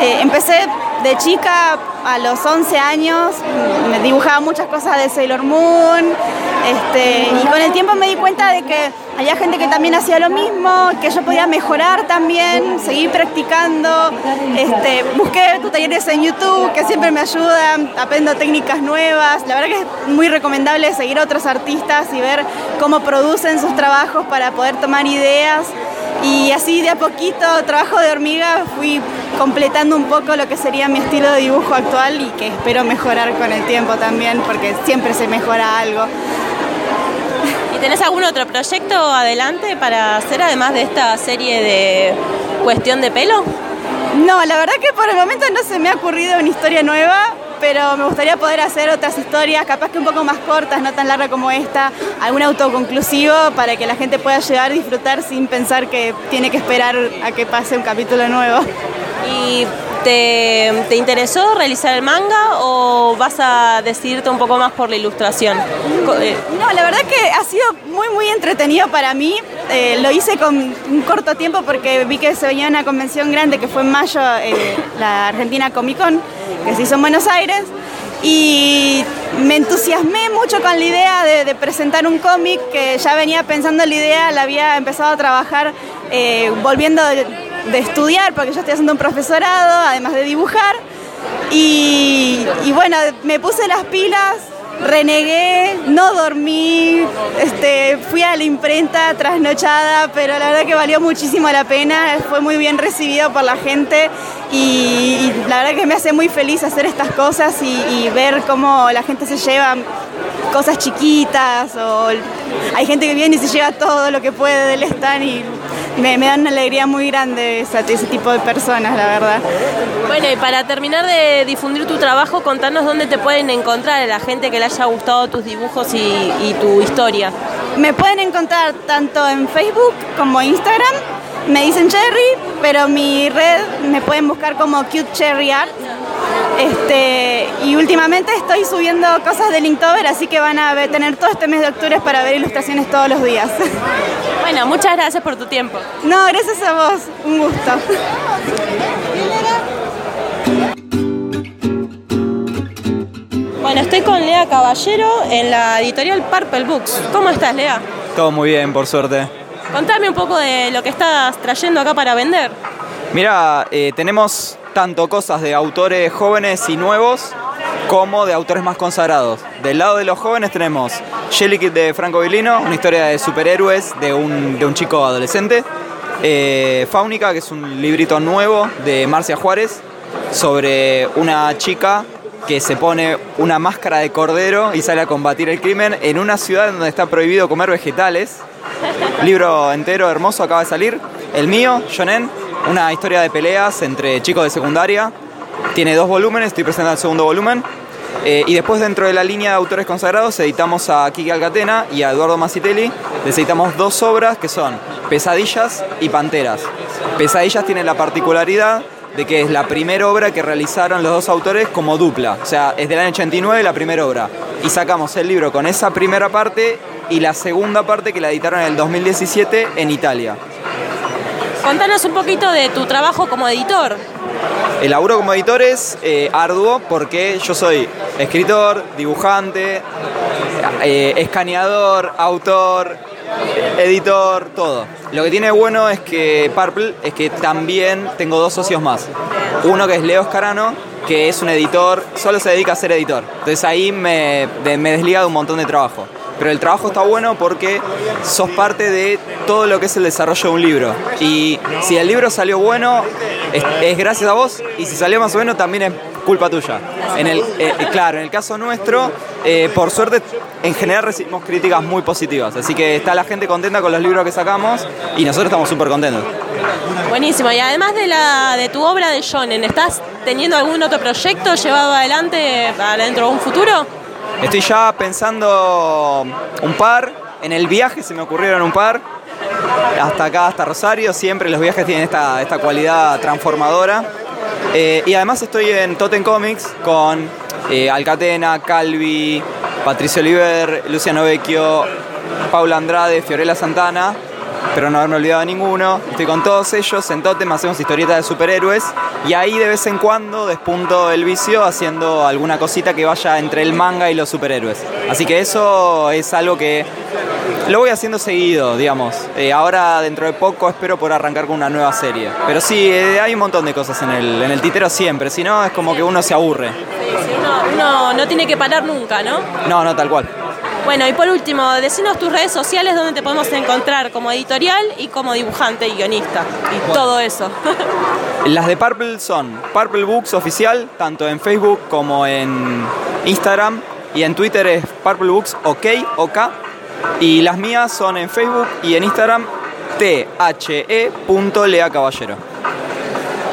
Speaker 9: Eh, empecé de chica a los 11 años, me dibujaba muchas cosas de Sailor Moon, este, y con el tiempo me di cuenta de que había gente que también hacía lo mismo, que yo podía mejorar también, seguir practicando. Este, busqué tutoriales en YouTube que siempre me ayudan, aprendo técnicas nuevas. La verdad que es muy recomendable seguir a otros artistas y ver cómo producen sus trabajos para poder tomar ideas. Y así de a poquito, trabajo de hormiga, fui completando un poco lo que sería mi estilo de dibujo actual y que espero mejorar con el tiempo también, porque siempre se mejora algo.
Speaker 3: ¿Y tenés algún otro proyecto adelante para hacer además de esta serie de cuestión de pelo?
Speaker 9: No, la verdad que por el momento no se me ha ocurrido una historia nueva, pero me gustaría poder hacer otras historias, capaz que un poco más cortas, no tan larga como esta, algún autoconclusivo para que la gente pueda llegar a disfrutar sin pensar que tiene que esperar a que pase un capítulo nuevo.
Speaker 3: ¿Y te, te interesó realizar el manga o vas a decidirte un poco más por la ilustración? Eh,
Speaker 9: No, la verdad que ha sido muy, muy entretenido para mí. Eh, lo hice con un corto tiempo porque vi que se venía una convención grande que fue en mayo, eh, la Argentina Comic Con, que se hizo en Buenos Aires. Y me entusiasmé mucho con la idea de, presentar un cómic que ya venía pensando en la idea, la había empezado a trabajar eh, volviendo de, estudiar, porque yo estoy haciendo un profesorado, además de dibujar. Y, bueno, me puse las pilas renegué, no dormí, este, fui a la imprenta trasnochada, pero la verdad que valió muchísimo la pena, fue muy bien recibido por la gente y, y la verdad que me hace muy feliz hacer estas cosas y, y ver cómo la gente se lleva cosas chiquitas o hay gente que viene y se lleva todo lo que puede del stand y me, me dan una alegría muy grande esa- ese tipo de personas, la verdad.
Speaker 10: Bueno, y para terminar de difundir tu trabajo, contanos dónde te pueden encontrar a la gente que le haya gustado tus dibujos y, y tu historia.
Speaker 9: Me pueden encontrar tanto en Facebook como Instagram. Me dicen Cherry, pero mi red me pueden buscar como Cute Cherry Art. Este, y últimamente estoy subiendo cosas de Linktober, así que van a ver- tener todo este mes de octubre para ver ilustraciones todos los días.
Speaker 10: Bueno, muchas gracias por tu tiempo.
Speaker 9: No, gracias a vos, un gusto.
Speaker 10: Bueno, estoy con Lea Caballero en la editorial Purple Books. ¿Cómo estás, Lea?
Speaker 11: Todo muy bien, por suerte.
Speaker 10: Contame un poco de lo que estás trayendo acá para vender.
Speaker 11: Mira, eh, tenemos tanto cosas de autores jóvenes y nuevos como de autores más consagrados. Del lado de los jóvenes tenemos Jelly de Franco Villino, una historia de superhéroes de un, de un chico adolescente. Eh, Fáunica, que es un librito nuevo de Marcia Juárez sobre una chica que se pone una máscara de cordero y sale a combatir el crimen en una ciudad donde está prohibido comer vegetales. Libro entero, hermoso, acaba de salir. El mío, Shonen, una historia de peleas entre chicos de secundaria. Tiene dos volúmenes, estoy presentando el segundo volumen. Eh, y después dentro de la línea de autores consagrados editamos a Kiki Alcatena y a Eduardo Masitelli. Les editamos dos obras que son Pesadillas y Panteras. Pesadillas tiene la particularidad de que es la primera obra que realizaron los dos autores como dupla. O sea, es del año 89 la primera obra. Y sacamos el libro con esa primera parte y la segunda parte que la editaron en el 2017 en Italia.
Speaker 10: Contanos un poquito de tu trabajo como editor.
Speaker 11: El laburo como editor es eh, arduo porque yo soy escritor, dibujante, eh, escaneador, autor, editor, todo. Lo que tiene bueno es que Purple es que también tengo dos socios más. Uno que es Leo Escarano, que es un editor, solo se dedica a ser editor. Entonces ahí me, de- me desliga de un montón de trabajo. Pero el trabajo está bueno porque sos parte de todo lo que es el desarrollo de un libro. Y si el libro salió bueno, es, gracias a vos. Y si salió más o menos, también es culpa tuya. En el, eh, claro, en el caso nuestro, eh, por suerte, en general recibimos críticas muy positivas. Así que está la gente contenta con los libros que sacamos y nosotros estamos súper contentos.
Speaker 10: Buenísimo. Y además de, la, de tu obra de Shonen, ¿estás teniendo algún otro proyecto llevado adelante para dentro de un futuro?
Speaker 11: Estoy ya pensando un par. En el viaje se me ocurrieron un par. Hasta acá, hasta Rosario. Siempre los viajes tienen esta, esta cualidad transformadora. Eh, y además estoy en Totem Comics con eh, Alcatena, Calvi, Patricio Oliver, Luciano Vecchio, Paula Andrade, Fiorella Santana. Espero no haberme olvidado ninguno. Estoy con todos ellos. En Totem hacemos historietas de superhéroes. Y ahí de vez en cuando despunto el vicio haciendo alguna cosita que vaya entre el manga y los superhéroes. Así que eso es algo que lo voy haciendo seguido, digamos. Eh, ahora dentro de poco espero por arrancar con una nueva serie. Pero sí, eh, hay un montón de cosas en el, en el titero siempre. Si no, es como que uno se aburre.
Speaker 10: Uno, uno no tiene que parar nunca, ¿no?
Speaker 11: No, no, tal cual.
Speaker 10: Bueno, y por último, decinos tus redes sociales donde te podemos encontrar como editorial y como dibujante y guionista. Y todo eso.
Speaker 11: Las de Purple son Purple Books Oficial, tanto en Facebook como en Instagram. Y en Twitter es Purple Books OK, OK. Y las mías son en Facebook y en Instagram the.lea caballero.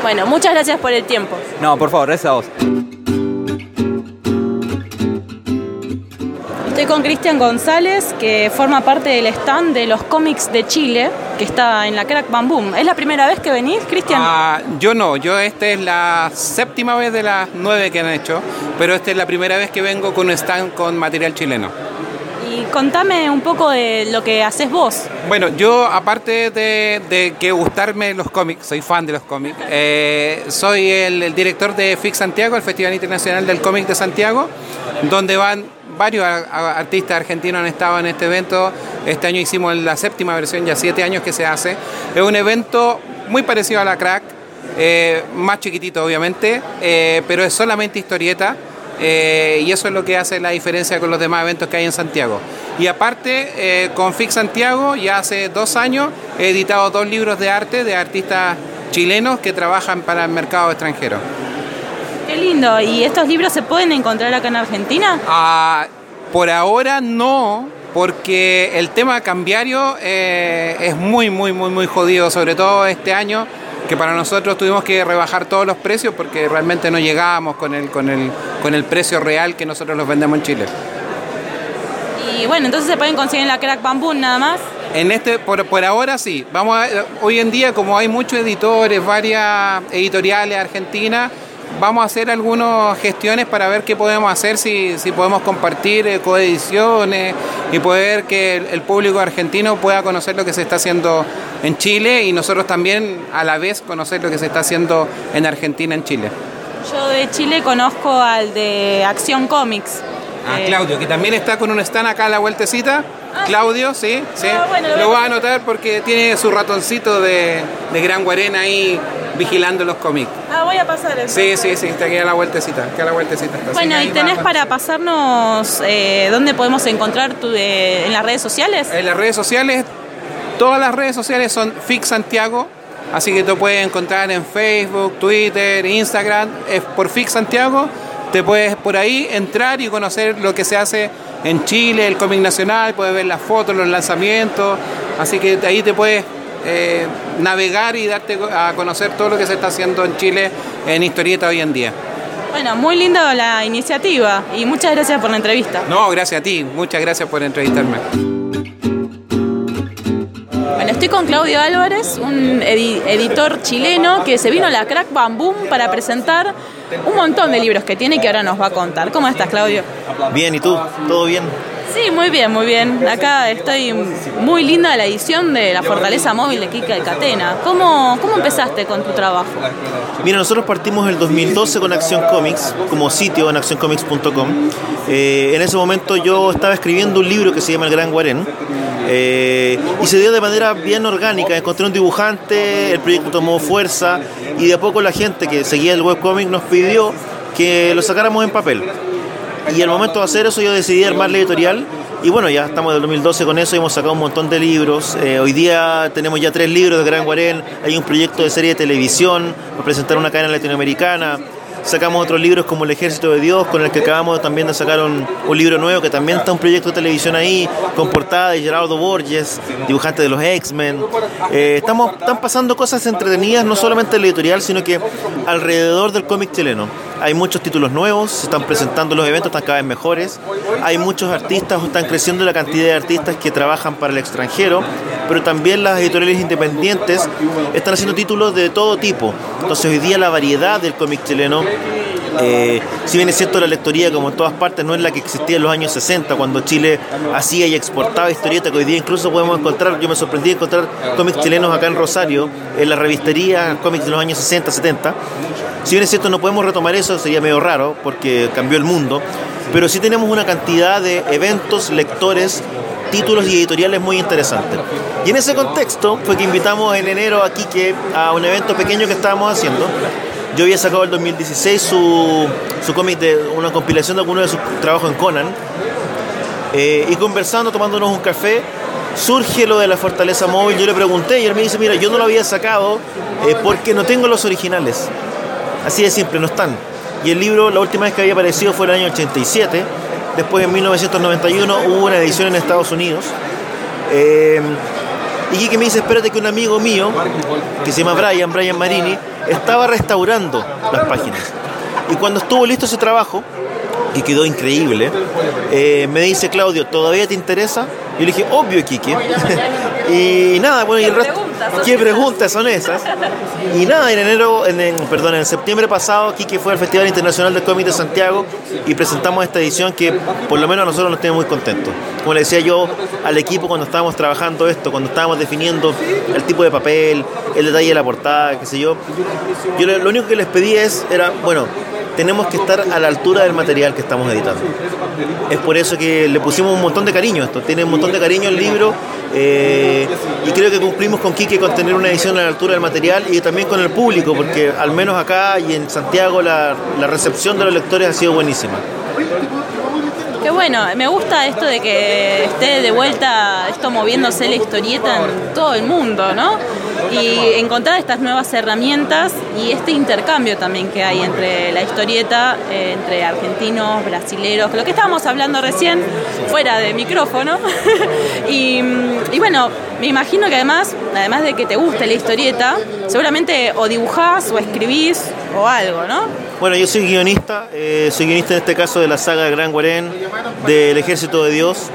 Speaker 10: bueno, muchas gracias por el tiempo.
Speaker 11: No, por favor, gracias a vos.
Speaker 3: Estoy con Cristian González, que forma parte del stand de los cómics de Chile, que está en la Crack Bam Boom. ¿Es la primera vez que venís, Cristian?
Speaker 12: Ah, yo no, yo esta es la séptima vez de las nueve que han hecho, pero esta es la primera vez que vengo con un stand con material chileno.
Speaker 3: Y contame un poco de lo que haces vos.
Speaker 12: Bueno, yo aparte de, de que gustarme los cómics, soy fan de los cómics, eh, soy el, el director de FIC Santiago, el Festival Internacional del Cómic de Santiago, donde van varios artistas argentinos han estado en este evento. Este año hicimos la séptima versión, ya siete años que se hace. Es un evento muy parecido a la Crack, eh, más chiquitito obviamente, eh, pero es solamente historieta. eh, y eso es lo que hace la diferencia con los demás eventos que hay en Santiago. Y aparte, con FIC Santiago, ya hace dos años he editado dos libros de arte de artistas chilenos que trabajan para el mercado extranjero.
Speaker 3: Qué lindo. ¿Y estos libros se pueden encontrar acá en Argentina?
Speaker 12: Ah, por ahora no, porque el tema cambiario eh, es muy, muy, muy, muy jodido, sobre todo este año, que para nosotros tuvimos que rebajar todos los precios porque realmente no llegábamos con el, con el, con el precio real que nosotros los vendemos en Chile.
Speaker 3: Y bueno, entonces se pueden conseguir en la Crack Bamboo nada más.
Speaker 12: En este, por, por ahora sí. Vamos a- hoy en día, como hay muchos editores, varias editoriales argentinas, vamos a hacer algunas gestiones para ver qué podemos hacer, si, si podemos compartir eh, coediciones y poder que el, el público argentino pueda conocer lo que se está haciendo en Chile y nosotros también a la vez conocer lo que se está haciendo en Argentina, en Chile.
Speaker 3: Yo de Chile conozco al de Acción Comics.
Speaker 12: Ah,
Speaker 3: Eh,
Speaker 12: Claudio, que también está con un stand acá a la vueltecita. Claudio, sí, sí.
Speaker 3: Ah, bueno, lo
Speaker 12: lo
Speaker 3: voy a
Speaker 12: anotar porque tiene su ratoncito de, de Gran Guarena ahí vigilando los cómics.
Speaker 3: Ah, voy a pasar eso.
Speaker 12: Sí, sí, sí, está aquí a la vueltecita, aquí a la vueltecita. está.
Speaker 3: Bueno, ¿y tenés para pasarnos eh, dónde podemos encontrar tu, eh, en las redes sociales?
Speaker 12: En las redes sociales, todas las redes sociales son Fix Santiago, así que te puedes encontrar en Facebook, Twitter, Instagram, es por Fix Santiago. Te puedes por ahí entrar y conocer lo que se hace en Chile, el cómic nacional, puedes ver las fotos, los lanzamientos, así que ahí te puedes eh, navegar y darte a conocer todo lo que se está haciendo en Chile en historieta hoy en día.
Speaker 3: Bueno, muy linda la iniciativa y muchas gracias por la entrevista.
Speaker 12: No, gracias a ti, muchas gracias por entrevistarme.
Speaker 3: Bueno, estoy con Claudio Álvarez, un edi- editor chileno que se vino a la Crack Bamboo para presentar un montón de libros que tiene y que ahora nos va a contar. ¿Cómo estás, Claudio?
Speaker 13: Bien, ¿y tú? ¿Todo bien?
Speaker 3: Sí, muy bien, muy bien. Acá estoy muy linda la edición de La Fortaleza Móvil de Kika Catena. ¿Cómo, ¿Cómo empezaste con tu trabajo?
Speaker 13: Mira, nosotros partimos el 2012 con Acción Comics como sitio en accioncomics.com. Eh, en ese momento yo estaba escribiendo un libro que se llama El Gran Guarén. eh, y se dio de manera bien orgánica. Encontré un dibujante, el proyecto tomó fuerza y de a poco la gente que seguía el webcomic nos pidió que lo sacáramos en papel. Y al momento de hacer eso yo decidí armar la editorial y bueno, ya estamos del 2012 con eso y hemos sacado un montón de libros. Eh, hoy día tenemos ya tres libros de Gran Guarén, hay un proyecto de serie de televisión, para presentar una cadena latinoamericana. Sacamos otros libros como El Ejército de Dios, con el que acabamos también de sacar un, un libro nuevo, que también está un proyecto de televisión ahí, con portada de Gerardo Borges, dibujante de los X-Men. Eh, estamos, están pasando cosas entretenidas, no solamente en la editorial, sino que alrededor del cómic chileno. Hay muchos títulos nuevos, se están presentando los eventos, están cada vez mejores. Hay muchos artistas, están creciendo la cantidad de artistas que trabajan para el extranjero, pero también las editoriales independientes están haciendo títulos de todo tipo. Entonces hoy día la variedad del cómic chileno eh, si bien es cierto la lectoría como en todas partes no es la que existía en los años 60 cuando Chile hacía y exportaba historietas que hoy día incluso podemos encontrar, yo me sorprendí de encontrar cómics chilenos acá en Rosario, en la revistería, cómics de los años 60, 70. Si bien es cierto no podemos retomar eso, sería medio raro porque cambió el mundo, pero sí tenemos una cantidad de eventos, lectores, títulos y editoriales muy interesantes. Y en ese contexto fue que invitamos en enero a Quique a un evento pequeño que estábamos haciendo. Yo había sacado el 2016 su, su cómic de una compilación de algunos de sus trabajos en Conan. Eh, y conversando, tomándonos un café, surge lo de la fortaleza móvil. Yo le pregunté y él me dice, mira, yo no lo había sacado eh, porque no tengo los originales. Así de simple, no están. Y el libro, la última vez que había aparecido fue el año 87. Después, en 1991, hubo una edición en Estados Unidos. Eh, y Quique me dice, espérate que un amigo mío, que se llama Brian, Brian Marini, estaba restaurando las páginas. Y cuando estuvo listo ese trabajo, que quedó increíble, eh, me dice, Claudio, ¿todavía te interesa? Y le dije, obvio, Quique. Y nada, bueno, y el resto, ¿qué preguntas son esas? Y nada, en enero, en, en- perdón, en septiembre pasado, Quique fue al Festival Internacional del Cómic de Santiago y presentamos esta edición que por lo menos a nosotros nos tiene muy contentos. Como le decía yo al equipo cuando estábamos trabajando esto, cuando estábamos definiendo el tipo de papel, el detalle de la portada, qué sé yo, yo lo lo único que les pedí es, era, bueno, tenemos que estar a la altura del material que estamos editando. Es por eso que le pusimos un montón de cariño a esto. Tiene un montón de cariño el libro eh, y creo que cumplimos con Quique con tener una edición a la altura del material y también con el público, porque al menos acá y en Santiago la, la recepción de los lectores ha sido buenísima.
Speaker 3: Qué bueno, me gusta esto de que esté de vuelta esto moviéndose la historieta en todo el mundo, ¿no? Y encontrar estas nuevas herramientas y este intercambio también que hay entre la historieta, eh, entre argentinos, brasileros, lo que estábamos hablando recién, fuera de micrófono. y, bueno, me imagino que además, además de que te guste la historieta, seguramente o dibujás o escribís o algo, ¿no?
Speaker 13: Bueno, yo soy guionista, eh, soy guionista en este caso de la saga de Gran Guarén, del Ejército de Dios,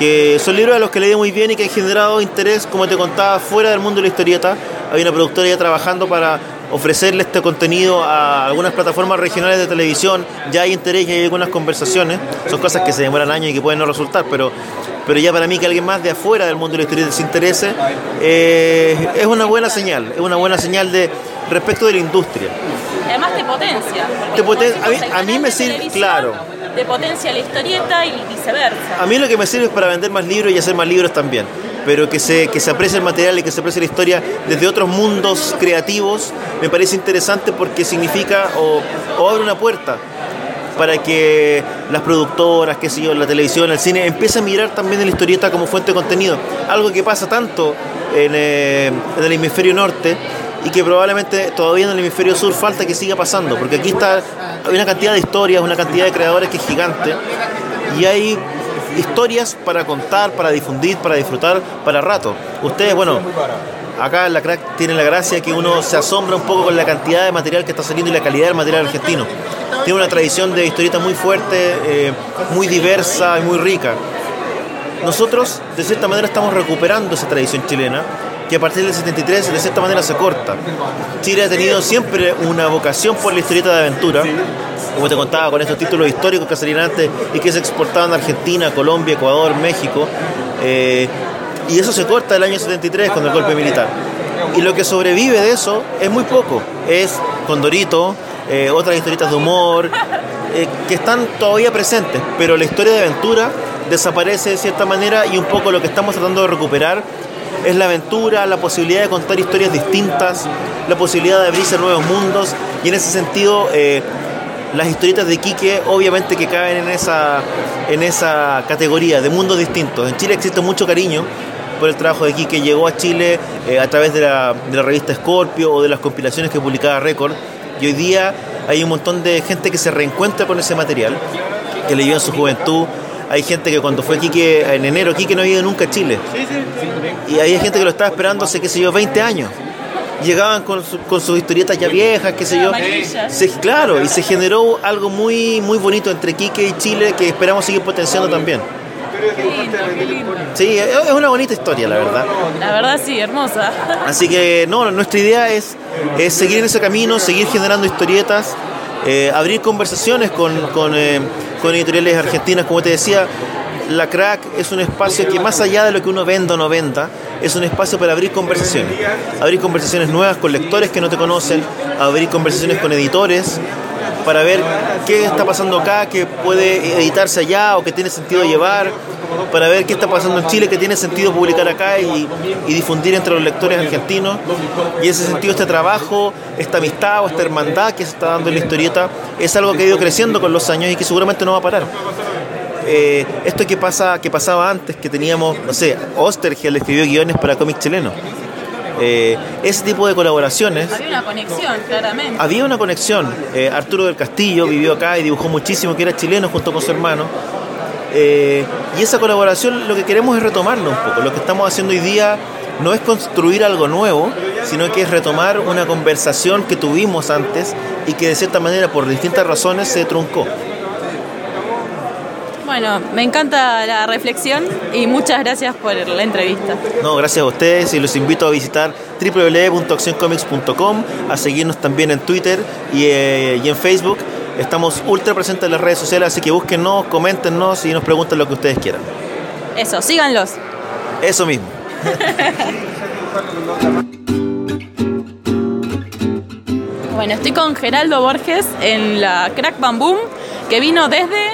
Speaker 13: que son libros a los que leí muy bien y que han generado interés, como te contaba, fuera del mundo de la historieta. Hay una productora ya trabajando para ofrecerle este contenido a algunas plataformas regionales de televisión. Ya hay interés y hay algunas conversaciones. Son cosas que se demoran años y que pueden no resultar, pero, pero ya para mí que alguien más de afuera del mundo de la historieta se interese, eh, es una buena señal. Es una buena señal de respecto de la industria.
Speaker 3: Además te potencia.
Speaker 13: Te poten- a mí- a me sirve- claro.
Speaker 3: Te potencia la historieta y viceversa.
Speaker 13: A mí lo que me sirve es para vender más libros y hacer más libros también. Pero que se, que se aprecie el material y que se aprecie la historia desde otros mundos creativos me parece interesante porque significa o, o abre una puerta para que las productoras, qué sé yo, la televisión, el cine, empiecen a mirar también la historieta como fuente de contenido. Algo que pasa tanto en, eh, en el hemisferio norte y que probablemente todavía en el hemisferio sur falta que siga pasando, porque aquí está hay una cantidad de historias, una cantidad de creadores que es gigante y hay historias para contar, para difundir, para disfrutar, para rato. Ustedes, bueno, acá en la crack tienen la gracia que uno se asombra un poco con la cantidad de material que está saliendo y la calidad del material argentino. Tiene una tradición de historieta muy fuerte, eh, muy diversa y muy rica. Nosotros, de cierta manera, estamos recuperando esa tradición chilena, que a partir del 73, de cierta manera, se corta. Chile ha tenido siempre una vocación por la historieta de aventura, como te contaba, con estos títulos históricos que salían antes y que se exportaban a Argentina, Colombia, Ecuador, México. eh, y eso se corta el año 73 con el golpe militar. Y lo que sobrevive de eso es muy poco. Es Condorito, eh, otras historietas de humor, eh, que están todavía presentes, pero la historia de aventura desaparece de cierta manera y un poco lo que estamos tratando de recuperar es la aventura, la posibilidad de contar historias distintas, la posibilidad de abrirse a nuevos mundos y en ese sentido eh, las historietas de Quique obviamente que caen en esa, en esa categoría de mundos distintos. En Chile existe mucho cariño por el trabajo de Quique, llegó a Chile eh, a través de la, de la revista Scorpio o de las compilaciones que publicaba Record y hoy día hay un montón de gente que se reencuentra con ese material, que leyó en su juventud. Hay gente que cuando fue Quique en enero, Quique no había ido nunca a Chile. Y hay gente que lo estaba esperando hace, qué sé yo, 20 años. Llegaban con, su- con sus historietas ya viejas, qué sé yo. Se- claro, y se generó algo muy, muy bonito entre Quique y Chile que esperamos seguir potenciando también.
Speaker 3: Qué lindo, qué lindo.
Speaker 13: Sí, es es una bonita historia, la verdad.
Speaker 3: La verdad sí, hermosa.
Speaker 13: Así que no, nuestra idea es, es seguir en ese camino, seguir generando historietas, eh, abrir conversaciones con, con, eh, con editoriales argentinas, como te decía. La Crack es un espacio que más allá de lo que uno venda o no venda, es un espacio para abrir conversaciones. Abrir conversaciones nuevas con lectores que no te conocen, abrir conversaciones con editores, para ver qué está pasando acá, que puede editarse allá o que tiene sentido llevar, para ver qué está pasando en Chile, que tiene sentido publicar acá y, difundir entre los lectores argentinos. Y ese sentido este trabajo, esta amistad o esta hermandad que se está dando en la historieta es algo que ha ido creciendo con los años y que seguramente no va a parar. Eh, esto que pasa que pasaba antes, que teníamos, no sé, Ostergel escribió guiones para cómics chilenos. Eh, ese tipo de colaboraciones
Speaker 3: Había una conexión, claramente.
Speaker 13: había una conexión. Eh, Arturo del Castillo vivió acá y dibujó muchísimo, que era chileno junto con su hermano. Eh, y esa colaboración lo que queremos es retomarlo un poco. Lo que estamos haciendo hoy día no es construir algo nuevo, sino que es retomar una conversación que tuvimos antes y que de cierta manera por distintas razones se truncó.
Speaker 3: Bueno, me encanta la reflexión y muchas gracias por la entrevista.
Speaker 13: No, gracias a ustedes y los invito a visitar www.accioncomics.com, a seguirnos también en Twitter y, eh, y en Facebook. Estamos ultra presentes en las redes sociales, así que búsquennos, coméntenos y nos pregunten lo que ustedes quieran.
Speaker 3: Eso, síganlos.
Speaker 13: Eso mismo.
Speaker 3: Bueno, estoy con Geraldo Borges en la Crack Bam Boom, que vino desde
Speaker 14: de-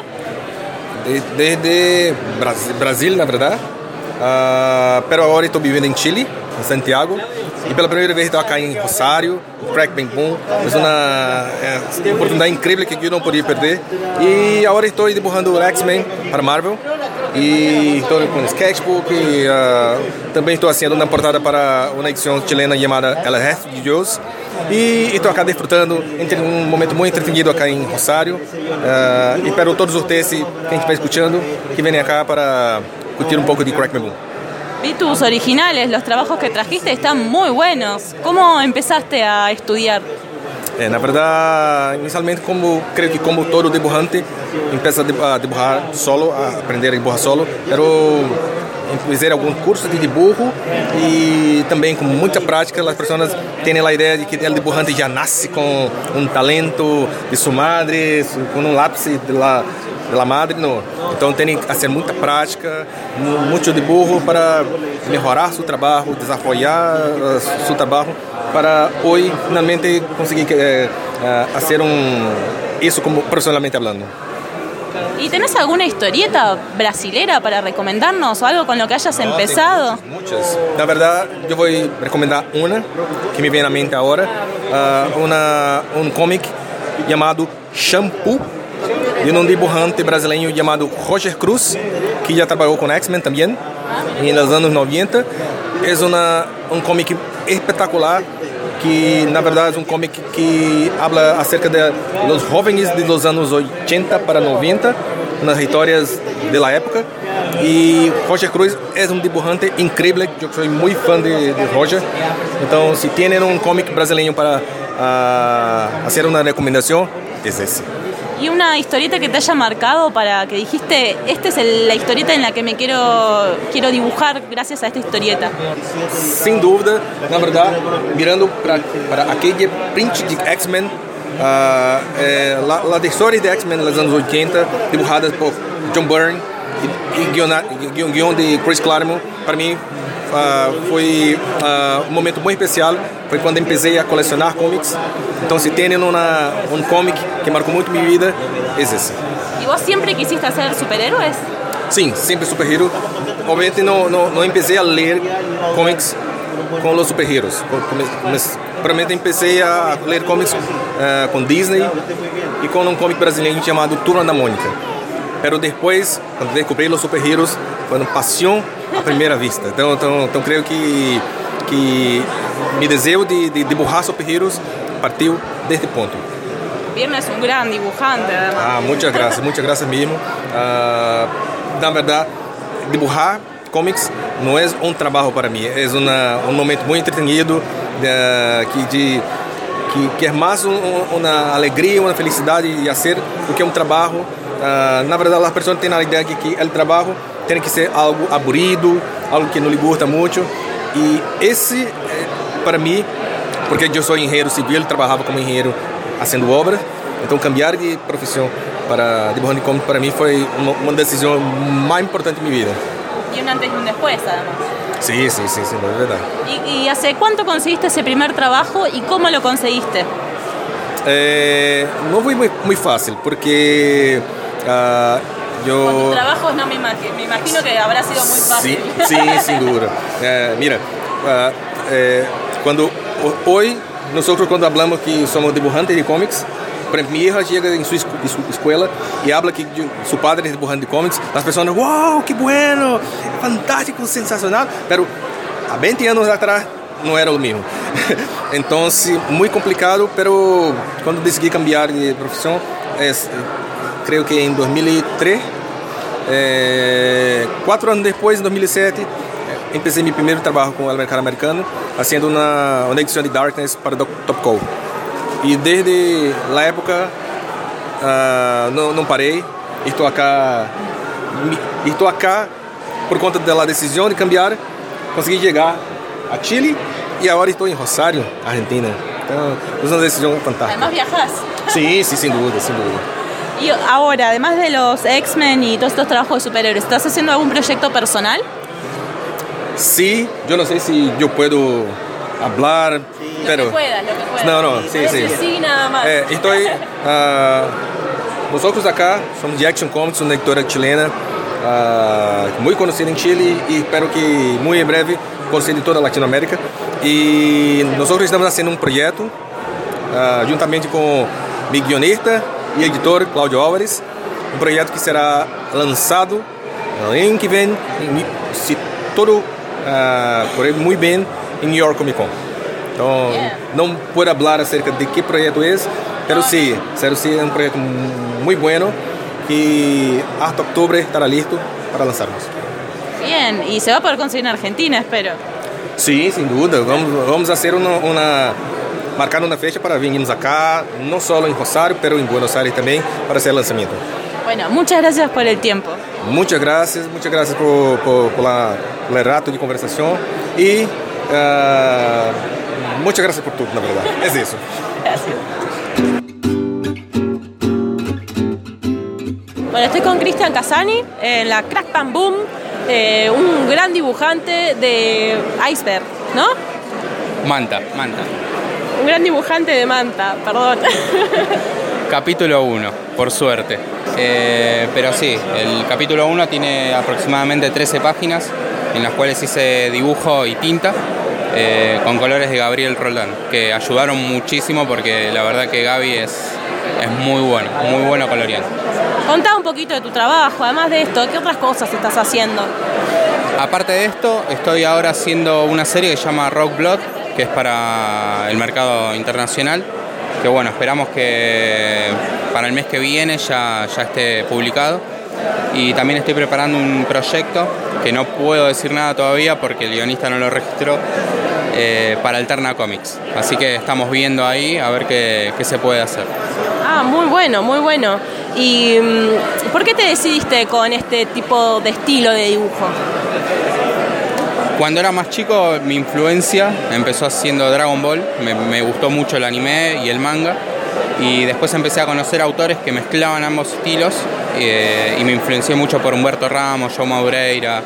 Speaker 14: desde Bras- Brasil, na verdade. Ah, pero agora estou vivendo em Chile, em Santiago. E pela primeira vez estou aqui em Rosário, em Crack Bang Boom. É uma, é uma oportunidade incrível que eu não podia perder. E agora estou dibujando o X-Men para Marvel. E estou com sketchbook. E, ah, também estou fazendo uma portada para uma edição chilena chamada El Resto de Deus. E estou acá desfrutando entre um momento muito entretenido acá em Rosário. Ah, e espero todos vocês que a gente está escutando que venham acá para curtir um pouco de Crack Bang Boom.
Speaker 3: Vi tus originales, los trabajos que trajiste están muy buenos. ¿Cómo empezaste a estudiar?
Speaker 14: É, na verdade, inicialmente, como creio que como todo dibujante, empieza a dibujar solo, a aprender a dibujar solo, pero fizer algum curso de dibujo e também com muita prática, as pessoas têm a ideia de que o dibujante já nasce com um talento de sua madre, com um lápis de la, de madre, não. Então tem que fazer muita prática, mu- muito dibujo para melhorar seu trabalho, desafiar seu trabalho para hoje finalmente conseguir eh, eh, fazer um isso como profissionalmente falando.
Speaker 3: ¿Y tenés alguna historieta brasilera para recomendarnos o algo con lo que hayas empezado?
Speaker 14: Muitas. Na verdade, eu vou recomendar uma que me vem na mente agora, ah, uma, um comic chamado Shampoo, de um dibujante brasileiro chamado Roger Cruz, que já trabalhou com X-Men também, nos anos 90. É uma, um comic espetacular que na verdade é um comic que habla acerca de los jovens de los anos 80 para 90, nas histórias da época. E Roger Cruz é um dibujante incrível, eu sou muito fã de, de Roger. Então, se tem um comic brasileiro para ah, fazer uma recomendação, é esse.
Speaker 3: ¿Y una historieta que te haya marcado para que dijiste, esta es el- la historieta en la que me quiero, quiero dibujar gracias a esta historieta?
Speaker 14: Sem dúvida, na verdade, mirando para aquele print de X-Men, lá, lá da história de X-Men nos anos 80, dibujadas por John Byrne e, e guion de Chris Claremont, para mim ah, foi ah, um momento muito especial. Foi quando comecei a colecionar comics. Então, se tem uma, um comic que marcou muito minha vida, é esse.
Speaker 3: ¿Y vos siempre quisiste hacer superhéroes?
Speaker 14: Sim, sempre super-hero. Obviamente não, não, não comecei a ler comics com os super-heroes. Primeiramente comecei a ler comics eh, com Disney e com um comic brasileiro chamado Turma da Mônica. Pero depois, quando descobri os super-heroes, foi uma paixão à primeira vista. Então, então, então creio que, que meu desejo de, de dibujar super-heroes partiu deste ponto.
Speaker 3: Viernes es un gran dibujante.
Speaker 14: Ah, muchas gracias, muchas gracias mesmo. Ah, na verdade, dibujar comics não é um trabalho para mim, é uma, um momento muito entretenido eh, que, de, que, que é mais um, uma alegria, uma felicidade de fazer do que um trabalho. Ah, na verdade, as pessoas têm a ideia de que o trabalho tem que ser algo aburrido, algo que não lhe gusta muito. E esse, eh, para mim, porque eu sou engenheiro civil, trabalhava como engenheiro fazendo obras, então cambiar de profissão para de comics para mim foi uma, uma decisão mais importante da minha vida.
Speaker 3: Y un antes y un después, además.
Speaker 14: Sim, sim, sim, sim, é verdade.
Speaker 3: ¿Y, y hace cuánto conseguiste ese primer trabajo y cómo lo conseguiste?
Speaker 14: É, não foi muito, muito fácil, porque ah,
Speaker 3: Con tus
Speaker 14: eu...
Speaker 3: trabajos no me imagino, me imagino que habrá sido muy fácil.
Speaker 14: Sim, sim, sem dúvida. É, mira, ah, é, quando ho- hoje nós quando falamos que somos dibujantes de comics, por exemplo, minha hija chega em sua, esco- em sua escola e habla que de- seu padre é dibujante de comics, as pessoas, uau, que bueno, fantástico, sensacional, pero há 20 anos atrás não era o mesmo. então, muito complicado, pero quando decidi cambiar de profissão, é, creio que em 2003, é, quatro anos depois, em 2007, é, comecei meu primeiro trabalho com o mercado americano, fazendo uma, uma edição de Darkness para o Topco. E desde a época ah, não, não parei, estou mi- estou aqui por conta da decisão de cambiar, consegui chegar a Chile e agora estou em Rosário, Argentina. Então, é uma decisão fantástica.
Speaker 3: Además viajas.
Speaker 14: Sim, sim, sem dúvida, sem dúvida.
Speaker 3: Y ahora, además de los X-Men y todos estos trabajos de superhéroes, ¿estás haciendo algún proyecto personal?
Speaker 14: Sí, yo no sé si yo puedo hablar, pero...
Speaker 3: puedas, lo que puedas.
Speaker 14: No, no, sí, sí.
Speaker 3: Sí, nada más.
Speaker 14: Eh, estoy ah, nosotros acá somos de Action Comics, una editora chilena ah, muy conocida en Chile y espero que muy en breve conocida en toda Latinoamérica. Y nosotros estamos haciendo un proyecto ah, juntamente con mi guionista y editor Claudio Álvares, um projeto que será lançado ano que vem, se tudo uh, correr muito bem, em New York Comic Con. Então, yeah. não puedo falar acerca de que projeto é, pero sim, sí, sim, é um projeto muito bueno que hasta octubre estará listo para lanzarnos.
Speaker 3: Bien, y se va a poder conseguir en Argentina, espero.
Speaker 14: Sí, sin duda. Vamos, vamos a hacer una, una marcar una fecha para venirnos acá, no solo en Rosario, pero en Buenos Aires también, para hacer el lanzamiento.
Speaker 3: Bueno, muchas gracias por el tiempo.
Speaker 14: Muchas gracias, muchas gracias por, por, por, la, por el rato de conversación y uh, muchas gracias por todo, la verdad. Es eso.
Speaker 3: Gracias. Bueno, estoy con Cristian Casani en la Crack Pan Boom, eh, un gran dibujante de iceberg, ¿no?
Speaker 15: Manta, manta.
Speaker 3: Un gran dibujante de manta, perdón.
Speaker 15: Capítulo 1, por suerte. Eh, pero sí, el capítulo 1 tiene aproximadamente 13 páginas en las cuales hice dibujo y tinta eh, con colores de Gabriel Roldán, que ayudaron muchísimo porque la verdad que Gaby es, es muy bueno, muy bueno coloreando.
Speaker 3: Contá un poquito de tu trabajo, además de esto, ¿qué otras cosas estás haciendo?
Speaker 15: Aparte de esto, estoy ahora haciendo una serie que se llama Rock Blood, que es para el mercado internacional que bueno, esperamos que para el mes que viene ya, ya esté publicado. Y también estoy preparando un proyecto que no puedo decir nada todavía porque el guionista no lo registró eh, para Alterna Comics. Así que estamos viendo ahí a ver qué, se puede hacer.
Speaker 3: Ah, muy bueno, muy bueno. ¿Y mm, por qué te decidiste con este tipo de estilo de dibujo?
Speaker 15: Cuando era más chico, mi influencia empezó haciendo Dragon Ball. Me, gustó mucho el anime y el manga. Y después empecé a conocer autores que mezclaban ambos estilos. Eh, y me influencié mucho por Humberto Ramos, Joe Maureira.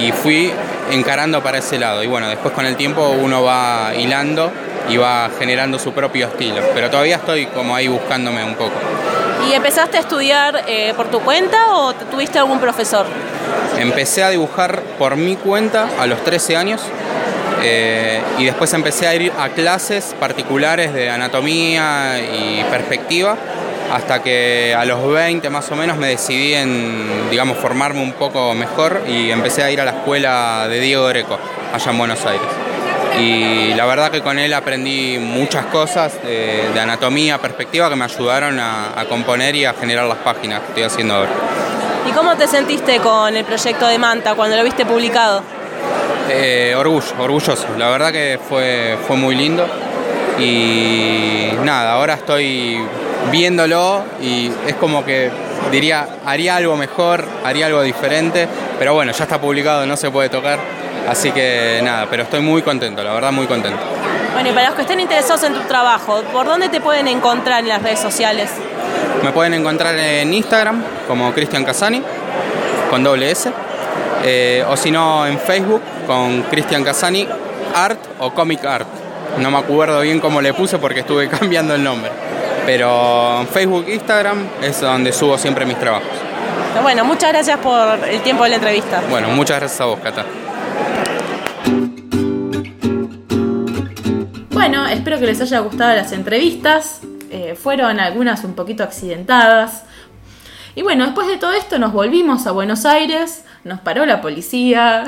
Speaker 15: Y fui encarando para ese lado. Y bueno, después con el tiempo uno va hilando y va generando su propio estilo. Pero todavía estoy como ahí buscándome un poco.
Speaker 3: ¿Y empezaste a estudiar eh, por tu cuenta o tuviste algún profesor?
Speaker 15: Empecé a dibujar por mi cuenta a los 13 años eh, y después empecé a ir a clases particulares de anatomía y perspectiva hasta que a los 20 más o menos me decidí en, digamos, formarme un poco mejor y empecé a ir a la escuela de Diego Greco, allá en Buenos Aires. Y la verdad que con él aprendí muchas cosas de, anatomía, perspectiva, que me ayudaron a componer y a generar las páginas que estoy haciendo ahora.
Speaker 3: ¿Y cómo te sentiste con el proyecto de Manta cuando lo viste publicado?
Speaker 15: Eh, orgullo, orgulloso. La verdad que fue, fue muy lindo. Y nada, ahora estoy viéndolo y es como que diría, haría algo mejor, haría algo diferente, pero bueno, ya está publicado, no se puede tocar. Así que nada, pero estoy muy contento, la verdad muy contento.
Speaker 3: Bueno, y para los que estén interesados en tu trabajo, ¿por dónde te pueden encontrar en las redes sociales?
Speaker 15: Me pueden encontrar en Instagram como Cristian Casani, con doble S, eh, o si no en Facebook con Cristian Casani Art o Comic Art. No me acuerdo bien cómo le puse porque estuve cambiando el nombre. Pero en Facebook e Instagram es donde subo siempre mis trabajos.
Speaker 3: Bueno, muchas gracias por el tiempo de la entrevista.
Speaker 15: Bueno, muchas gracias a vos, Cata.
Speaker 2: Bueno, espero que les haya gustado las entrevistas. Eh, fueron algunas un poquito accidentadas. Y bueno, después de todo esto nos volvimos a Buenos Aires, nos paró la policía,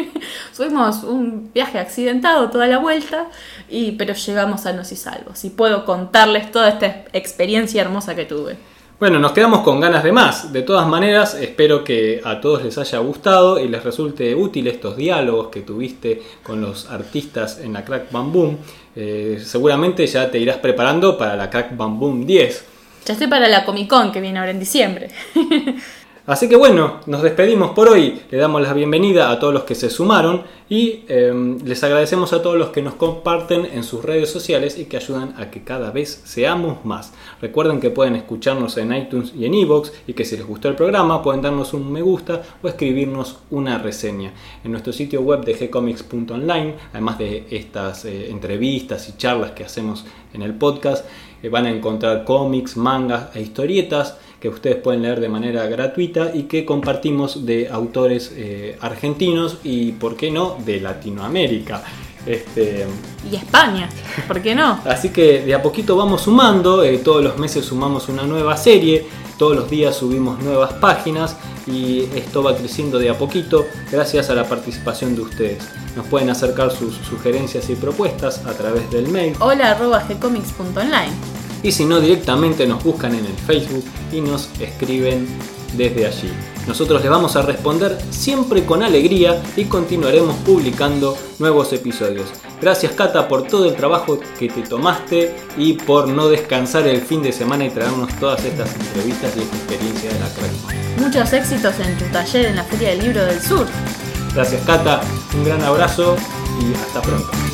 Speaker 2: fuimos un viaje accidentado toda la vuelta, y, pero llegamos sanos y salvos. Y puedo contarles toda esta experiencia hermosa que tuve.
Speaker 1: Bueno, nos quedamos con ganas de más. De todas maneras, espero que a todos les haya gustado y les resulte útil estos diálogos que tuviste con los artistas en la Crack Bam Boom. Eh, seguramente ya te irás preparando para la Crack Bam Boom 10.
Speaker 2: Ya estoy para la Comic Con que viene ahora en diciembre.
Speaker 1: Así que bueno, nos despedimos por hoy. Le damos la bienvenida a todos los que se sumaron y em, les agradecemos a todos los que nos comparten en sus redes sociales y que ayudan a que cada vez seamos más. Recuerden que pueden escucharnos en iTunes y en Evox y que si les gustó el programa pueden darnos un me gusta o escribirnos una reseña. En nuestro sitio web de gcomics.online, además de estas eh, entrevistas y charlas que hacemos en el podcast, eh, van a encontrar cómics, mangas e historietas que ustedes pueden leer de manera gratuita y que compartimos de autores eh, argentinos y, ¿por qué no?, de Latinoamérica. Este,
Speaker 2: Y España, ¿por qué no?
Speaker 1: Así que de a poquito vamos sumando, eh, todos los meses sumamos una nueva serie, todos los días subimos nuevas páginas y esto va creciendo de a poquito gracias a la participación de ustedes. Nos pueden acercar sus sugerencias y propuestas a través del mail
Speaker 2: Hola arroba gcomics.online.
Speaker 1: y si no directamente nos buscan en el Facebook y nos escriben desde allí. Nosotros les vamos a responder siempre con alegría y continuaremos publicando nuevos episodios. Gracias Cata por todo el trabajo que te tomaste y por no descansar el fin de semana y traernos todas estas entrevistas y esta experiencia de la crack.
Speaker 2: Muchos éxitos en tu taller en la Feria del Libro del Sur.
Speaker 1: Gracias Cata, un gran abrazo y hasta pronto.